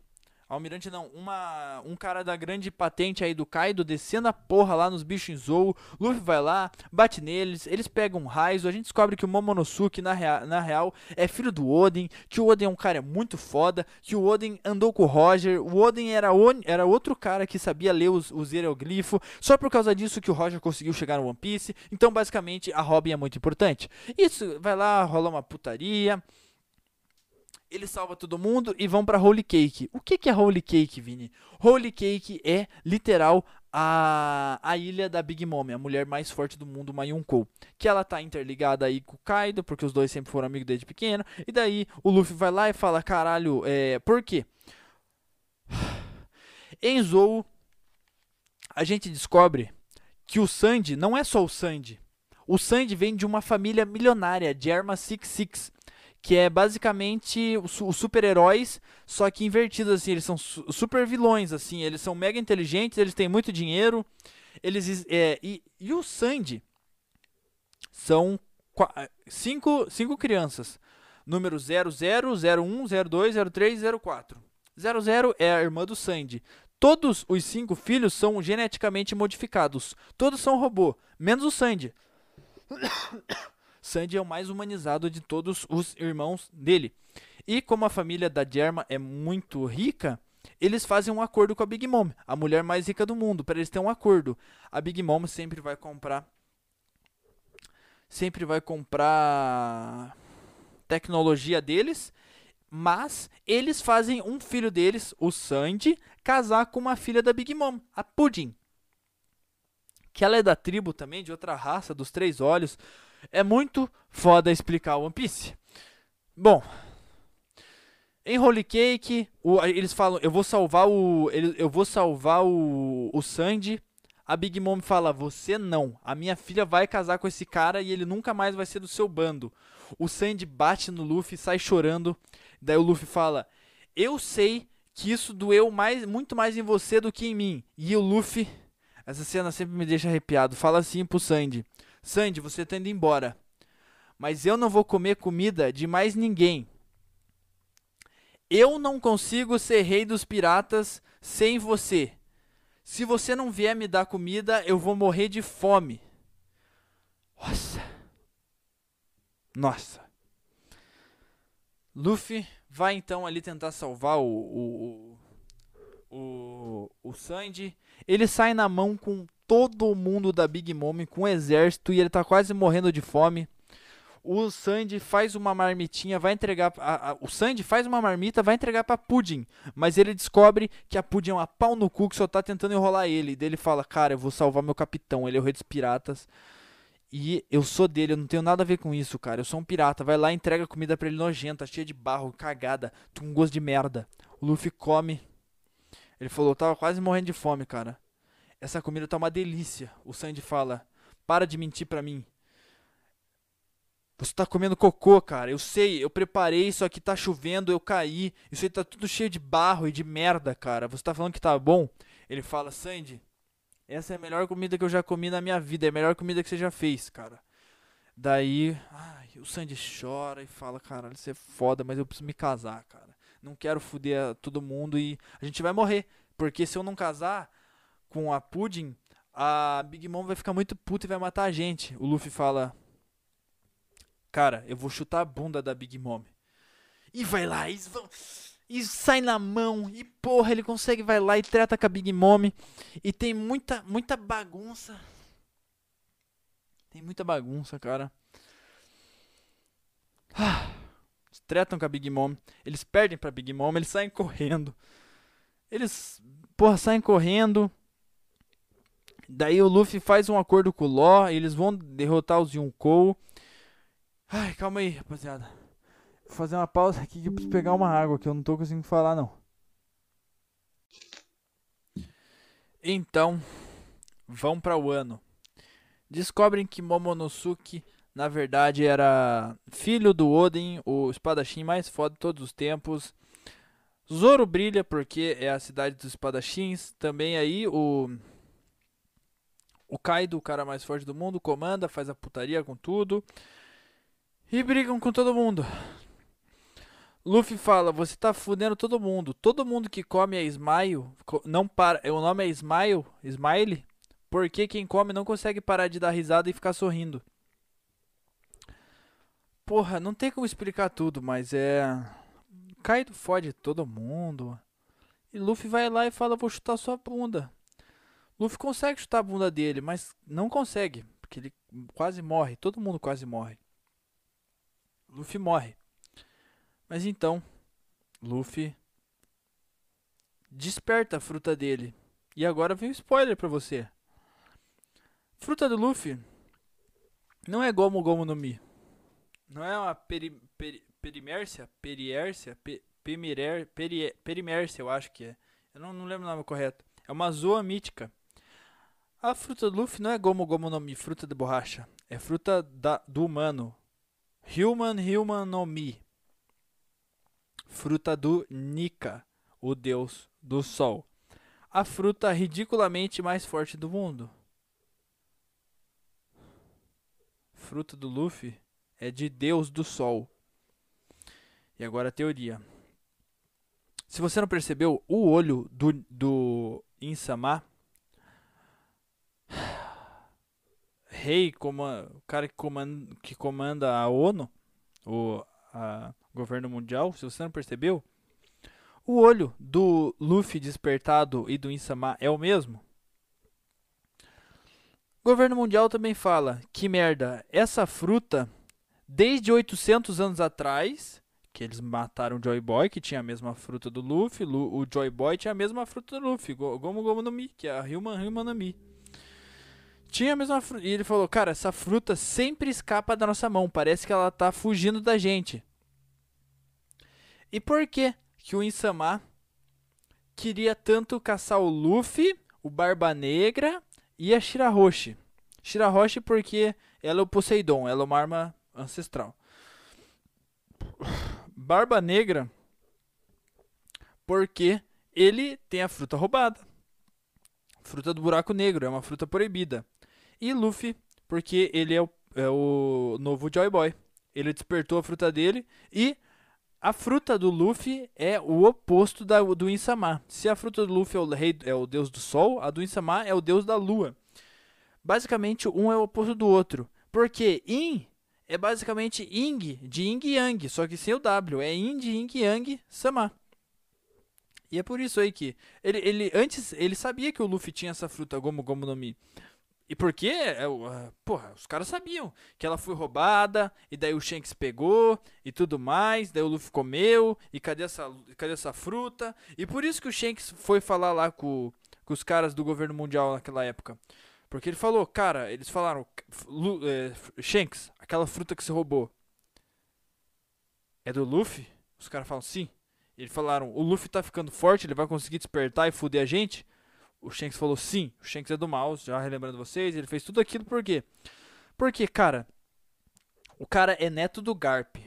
Almirante não, uma, um cara da grande patente aí do Kaido descendo a porra lá nos bichos em Zou. Luffy vai lá, bate neles, eles pegam um Raizo. A gente descobre que o Momonosuke, na, rea, na real, é filho do Oden. Que o Oden é um cara muito foda. Que o Oden andou com o Roger. O Oden era, on, era outro cara que sabia ler os, os hieroglifos. Só por causa disso que o Roger conseguiu chegar no One Piece. Então, basicamente, a Robin é muito importante. Isso, vai lá, rola uma putaria. Ele salva todo mundo e vão pra Holy Cake. O que, que é Holy Cake, Vini? Holy Cake é literal a, a ilha da Big Mom, a mulher mais forte do mundo, Mayunkou. Que ela tá interligada aí com o Kaido, porque os dois sempre foram amigos desde pequeno. E daí o Luffy vai lá e fala: caralho, é, por quê? (sighs) Em Zou, a gente descobre que o Sandy não é só o Sandy. O Sandy vem de uma família milionária, de Arma 66 que é basicamente os super-heróis, só que invertidos assim, eles são su super vilões assim, eles são mega inteligentes, eles têm muito dinheiro, eles é, e, e o Sandy são cinco, cinco crianças, número 00, 01, 02, 03 e 04. 00 é a irmã do Sandy. Todos os cinco filhos são geneticamente modificados. Todos são robô, menos o Sandy. Sandy é o mais humanizado de todos os irmãos dele. E como a família da Germa é muito rica, eles fazem um acordo com a Big Mom, a mulher mais rica do mundo, para eles terem um acordo. A Big Mom sempre vai comprar sempre vai comprar tecnologia deles, mas eles fazem um filho deles, o Sandy, casar com uma filha da Big Mom, a Pudding. Que ela é da tribo também, de outra raça, dos três olhos. É muito foda explicar One Piece. Bom, em Holy Cake, o, eles falam, eu vou salvar o, eu vou salvar o, o Sandy. A Big Mom fala, você não. A minha filha vai casar com esse cara e ele nunca mais vai ser do seu bando. O Sandy bate no Luffy, sai chorando. Daí o Luffy fala, eu sei que isso doeu mais, muito mais em você do que em mim. E o Luffy, essa cena sempre me deixa arrepiado. Fala assim pro Sandy: Sandy, você tá indo embora. Mas eu não vou comer comida de mais ninguém. Eu não consigo ser rei dos piratas sem você. Se você não vier me dar comida, eu vou morrer de fome. Nossa. Nossa. Luffy vai então ali tentar salvar o, o, o, o, o Sandy. Ele sai na mão com todo mundo da Big Mom com um exército e ele tá quase morrendo de fome. O Sandy faz uma marmitinha, vai entregar. A, a, o Sandy faz uma marmita, vai entregar pra Pudding. Mas ele descobre que a Pudding é uma pau no cu que só tá tentando enrolar ele. E daí ele fala: Cara, eu vou salvar meu capitão. Ele é o rei dos piratas. E eu sou dele, eu não tenho nada a ver com isso, cara. Eu sou um pirata. Vai lá entrega comida pra ele nojenta, cheia de barro, cagada, com gosto de merda. O Luffy come. Ele falou: Tava quase morrendo de fome, cara. Essa comida tá uma delícia. O Sandy fala: Para de mentir pra mim. Você tá comendo cocô, cara. Eu sei, eu preparei, só que tá chovendo, eu caí. Isso aí tá tudo cheio de barro e de merda, cara. Você tá falando que tá bom? Ele fala: Sandy, essa é a melhor comida que eu já comi na minha vida. É a melhor comida que você já fez, cara. Daí, ai, o Sandy chora e fala: Caralho, você é foda, mas eu preciso me casar, cara. Não quero foder todo mundo e a gente vai morrer. Porque se eu não casar, com a Pudding, a Big Mom vai ficar muito puta e vai matar a gente. O Luffy fala: Cara, eu vou chutar a bunda da Big Mom. E vai lá, e, e sai na mão. E porra, ele consegue, vai lá e trata com a Big Mom. E tem muita, muita bagunça. Tem muita bagunça, cara. Ah, (sighs) tretam com a Big Mom. Eles perdem pra Big Mom. Eles saem correndo. Eles, porra, saem correndo. Daí o Luffy faz um acordo com o Law, eles vão derrotar os Yonkou. Ai, calma aí, rapaziada. Vou fazer uma pausa aqui que eu preciso pegar uma água, que eu não tô conseguindo falar não. Então, vão para o ano. Descobrem que Momonosuke, na verdade, era filho do Oden, o espadachim mais foda de todos os tempos. Zoro brilha porque é a cidade dos espadachins. Também aí o o Kaido, o cara mais forte do mundo, comanda, faz a putaria com tudo. E brigam com todo mundo. Luffy fala: Você tá fudendo todo mundo. Todo mundo que come é Smile. Não para. O nome é Smile? Smile? Porque quem come não consegue parar de dar risada e ficar sorrindo. Porra, não tem como explicar tudo, mas é. Kaido fode todo mundo. E Luffy vai lá e fala: Vou chutar sua bunda. Luffy consegue chutar a bunda dele, mas não consegue, porque ele quase morre, todo mundo quase morre. Luffy morre. Mas então, Luffy desperta a fruta dele. E agora vem um spoiler pra você. Fruta do Luffy não é Gomu Gomu no Mi. Não é uma peri, peri, perimércia? Periércia? Pe, perimércia, eu acho que é. Eu não, não lembro o nome correto. É uma zoa mítica. A fruta do Luffy não é Gomu Gomu no Mi, fruta de borracha. É fruta da, do humano. Human Human no Mi. Fruta do Nika, o deus do sol. A fruta ridiculamente mais forte do mundo. Fruta do Luffy é de deus do sol. E agora a teoria. Se você não percebeu, o olho do, do Insama, rei, o cara que comanda, que comanda a ONU, o a, governo mundial, se você não percebeu, o olho do Luffy despertado e do Insama é o mesmo. O governo mundial também fala que merda, essa fruta, desde 800 anos atrás, que eles mataram o Joy Boy, que tinha a mesma fruta do Luffy, o Joy Boy tinha a mesma fruta do Luffy, Gomu Gomu no Mi, que é a Human Human no Mi. Tinha a mesma fruta. E ele falou, cara, essa fruta sempre escapa da nossa mão, parece que ela tá fugindo da gente. E por que que o Insama queria tanto caçar o Luffy, o Barba Negra e a Shirahoshi? Shirahoshi porque ela é o Poseidon, ela é uma arma ancestral. Barba Negra porque ele tem a fruta roubada. Fruta do buraco negro, é uma fruta proibida. E Luffy porque ele é o, é o novo Joy Boy. Ele despertou a fruta dele e a fruta do Luffy é o oposto da, do Insama. Se a fruta do Luffy é o, rei, é o deus do sol, a do Insama é o deus da lua. Basicamente, um é o oposto do outro. Porque In é basicamente Ing, de Ing Yang, só que sem o W. É In de Ing Yang Sama. E é por isso aí que ele, ele antes ele sabia que o Luffy tinha essa fruta Gomu Gomu no Mi. E porque, é, uh, porra, os caras sabiam que ela foi roubada, e daí o Shanks pegou, e tudo mais, daí o Luffy comeu, e cadê essa, cadê essa fruta? E por isso que o Shanks foi falar lá com, com os caras do governo mundial naquela época. Porque ele falou, cara, eles falaram, é, Shanks, aquela fruta que você roubou, é do Luffy? Os caras falam, sim. E eles falaram, o Luffy tá ficando forte, ele vai conseguir despertar e fuder a gente? O Shanks falou sim, o Shanks é do mal, já relembrando vocês, ele fez tudo aquilo por quê? Porque, cara, o cara é neto do Garp,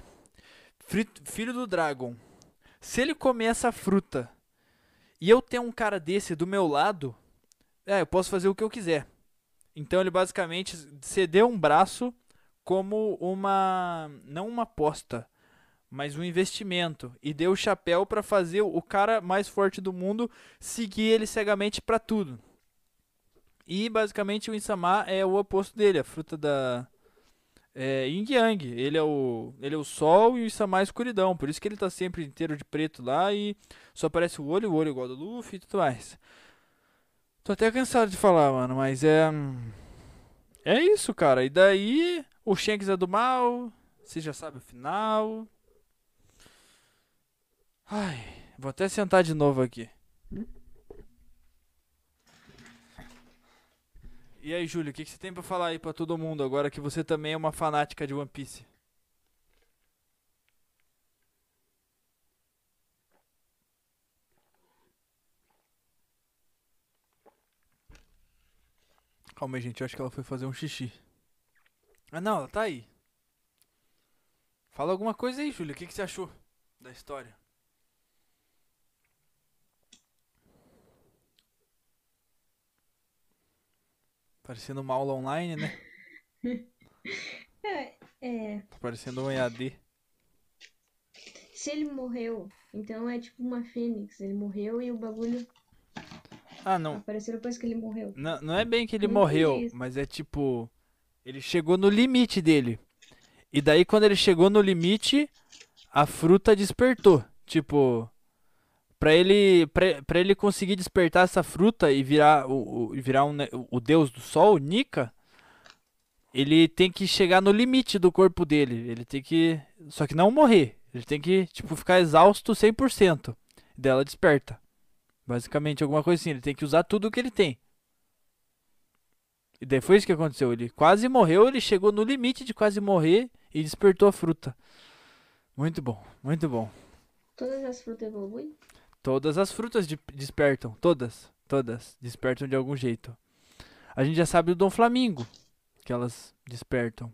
filho do Dragon. Se ele comer essa fruta e eu tenho um cara desse do meu lado, é, eu posso fazer o que eu quiser. Então ele basicamente cedeu um braço como uma não uma aposta, mas um investimento e deu o chapéu para fazer o cara mais forte do mundo seguir ele cegamente para tudo. E basicamente o Insama é o oposto dele, a fruta da é, Yin Yang. Ele é o ele é o sol e o Insama é a escuridão, por isso que ele tá sempre inteiro de preto lá e só aparece o olho, o olho igual do Luffy e tudo mais. Tô até cansado de falar, mano, mas é é isso, cara. E daí o Shanks é do mal, você já sabe o final. Ai, vou até sentar de novo aqui. E aí, Júlio, o que, que você tem pra falar aí pra todo mundo agora que você também é uma fanática de One Piece? Calma aí, gente, eu acho que ela foi fazer um xixi. Ah, não, ela tá aí. Fala alguma coisa aí, Júlio, o que, que você achou da história? Parecendo uma aula online, né? (laughs) É, é. Tá parecendo um EAD. Se ele morreu, então é tipo uma fênix. Ele morreu e o bagulho Ah, não. apareceu depois que ele morreu. Não, não é bem que ele Não morreu, mas é tipo. Ele chegou no limite dele. E daí, quando ele chegou no limite, a fruta despertou. Tipo. Pra ele, pra ele conseguir despertar essa fruta e virar o, o- virar um, o deus do sol, Nika, ele tem que chegar no limite do corpo dele. Ele tem que. Só que não morrer. Ele tem que, tipo, ficar exausto 100%. E daí ela desperta. Basicamente, alguma coisa assim. Ele tem que usar tudo o que ele tem. E daí foi isso que aconteceu. Ele quase morreu, ele chegou no limite de quase morrer e despertou a fruta. Muito bom, muito bom. Todas as frutas evoluem? Todas as frutas de- despertam. Todas. Todas. Despertam de algum jeito. A gente já sabe do Dom Flamingo. Que elas despertam.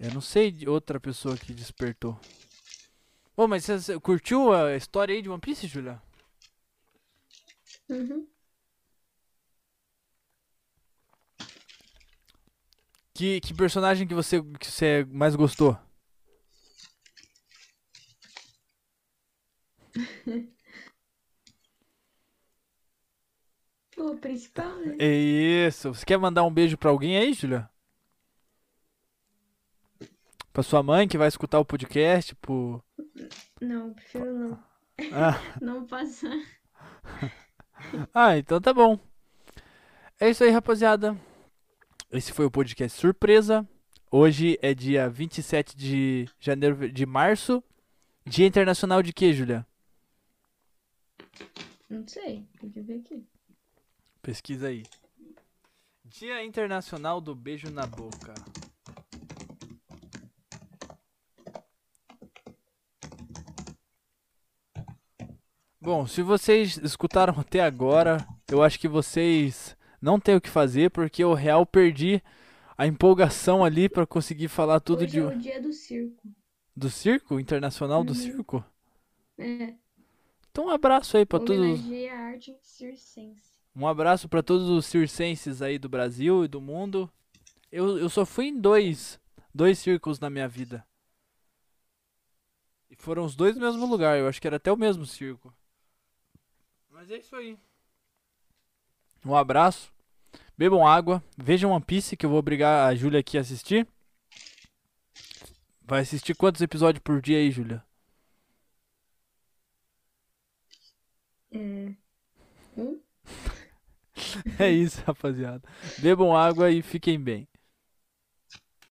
Eu não sei de outra pessoa que despertou. Bom, mas você você curtiu a história aí de One Piece, Julia? Uhum. Que, que personagem que você, que você mais gostou? (laughs) o principal, né? É isso. Você quer mandar um beijo pra alguém aí, Julia? Pra sua mãe que vai escutar o podcast, pro... Não, prefiro não. Ah. (laughs) Não passar. (laughs) Ah, então tá bom. É isso aí, rapaziada. Esse foi o podcast surpresa. Hoje é dia 27 de janeiro de março. Dia Internacional de quê, Julia? Não sei, tem que ver aqui. Pesquisa aí. Dia Internacional do Beijo na Boca. Bom, se vocês escutaram até agora, eu acho que vocês não têm o que fazer porque eu real perdi a empolgação ali pra conseguir falar tudo Hoje de é o dia do circo. do circo internacional do Uhum. circo. É, Então um abraço aí pra todos. arte circense. Um abraço pra todos os circenses aí do Brasil e do mundo. Eu, eu só fui em dois, dois circos na minha vida. E foram os dois no mesmo lugar, eu acho que era até o mesmo circo. Mas é isso aí. Um abraço. Bebam água, vejam One Piece que eu vou obrigar a Júlia aqui a assistir. Vai assistir quantos episódios por dia aí, Júlia? É. Um? É isso, rapaziada. Bebam água e fiquem bem.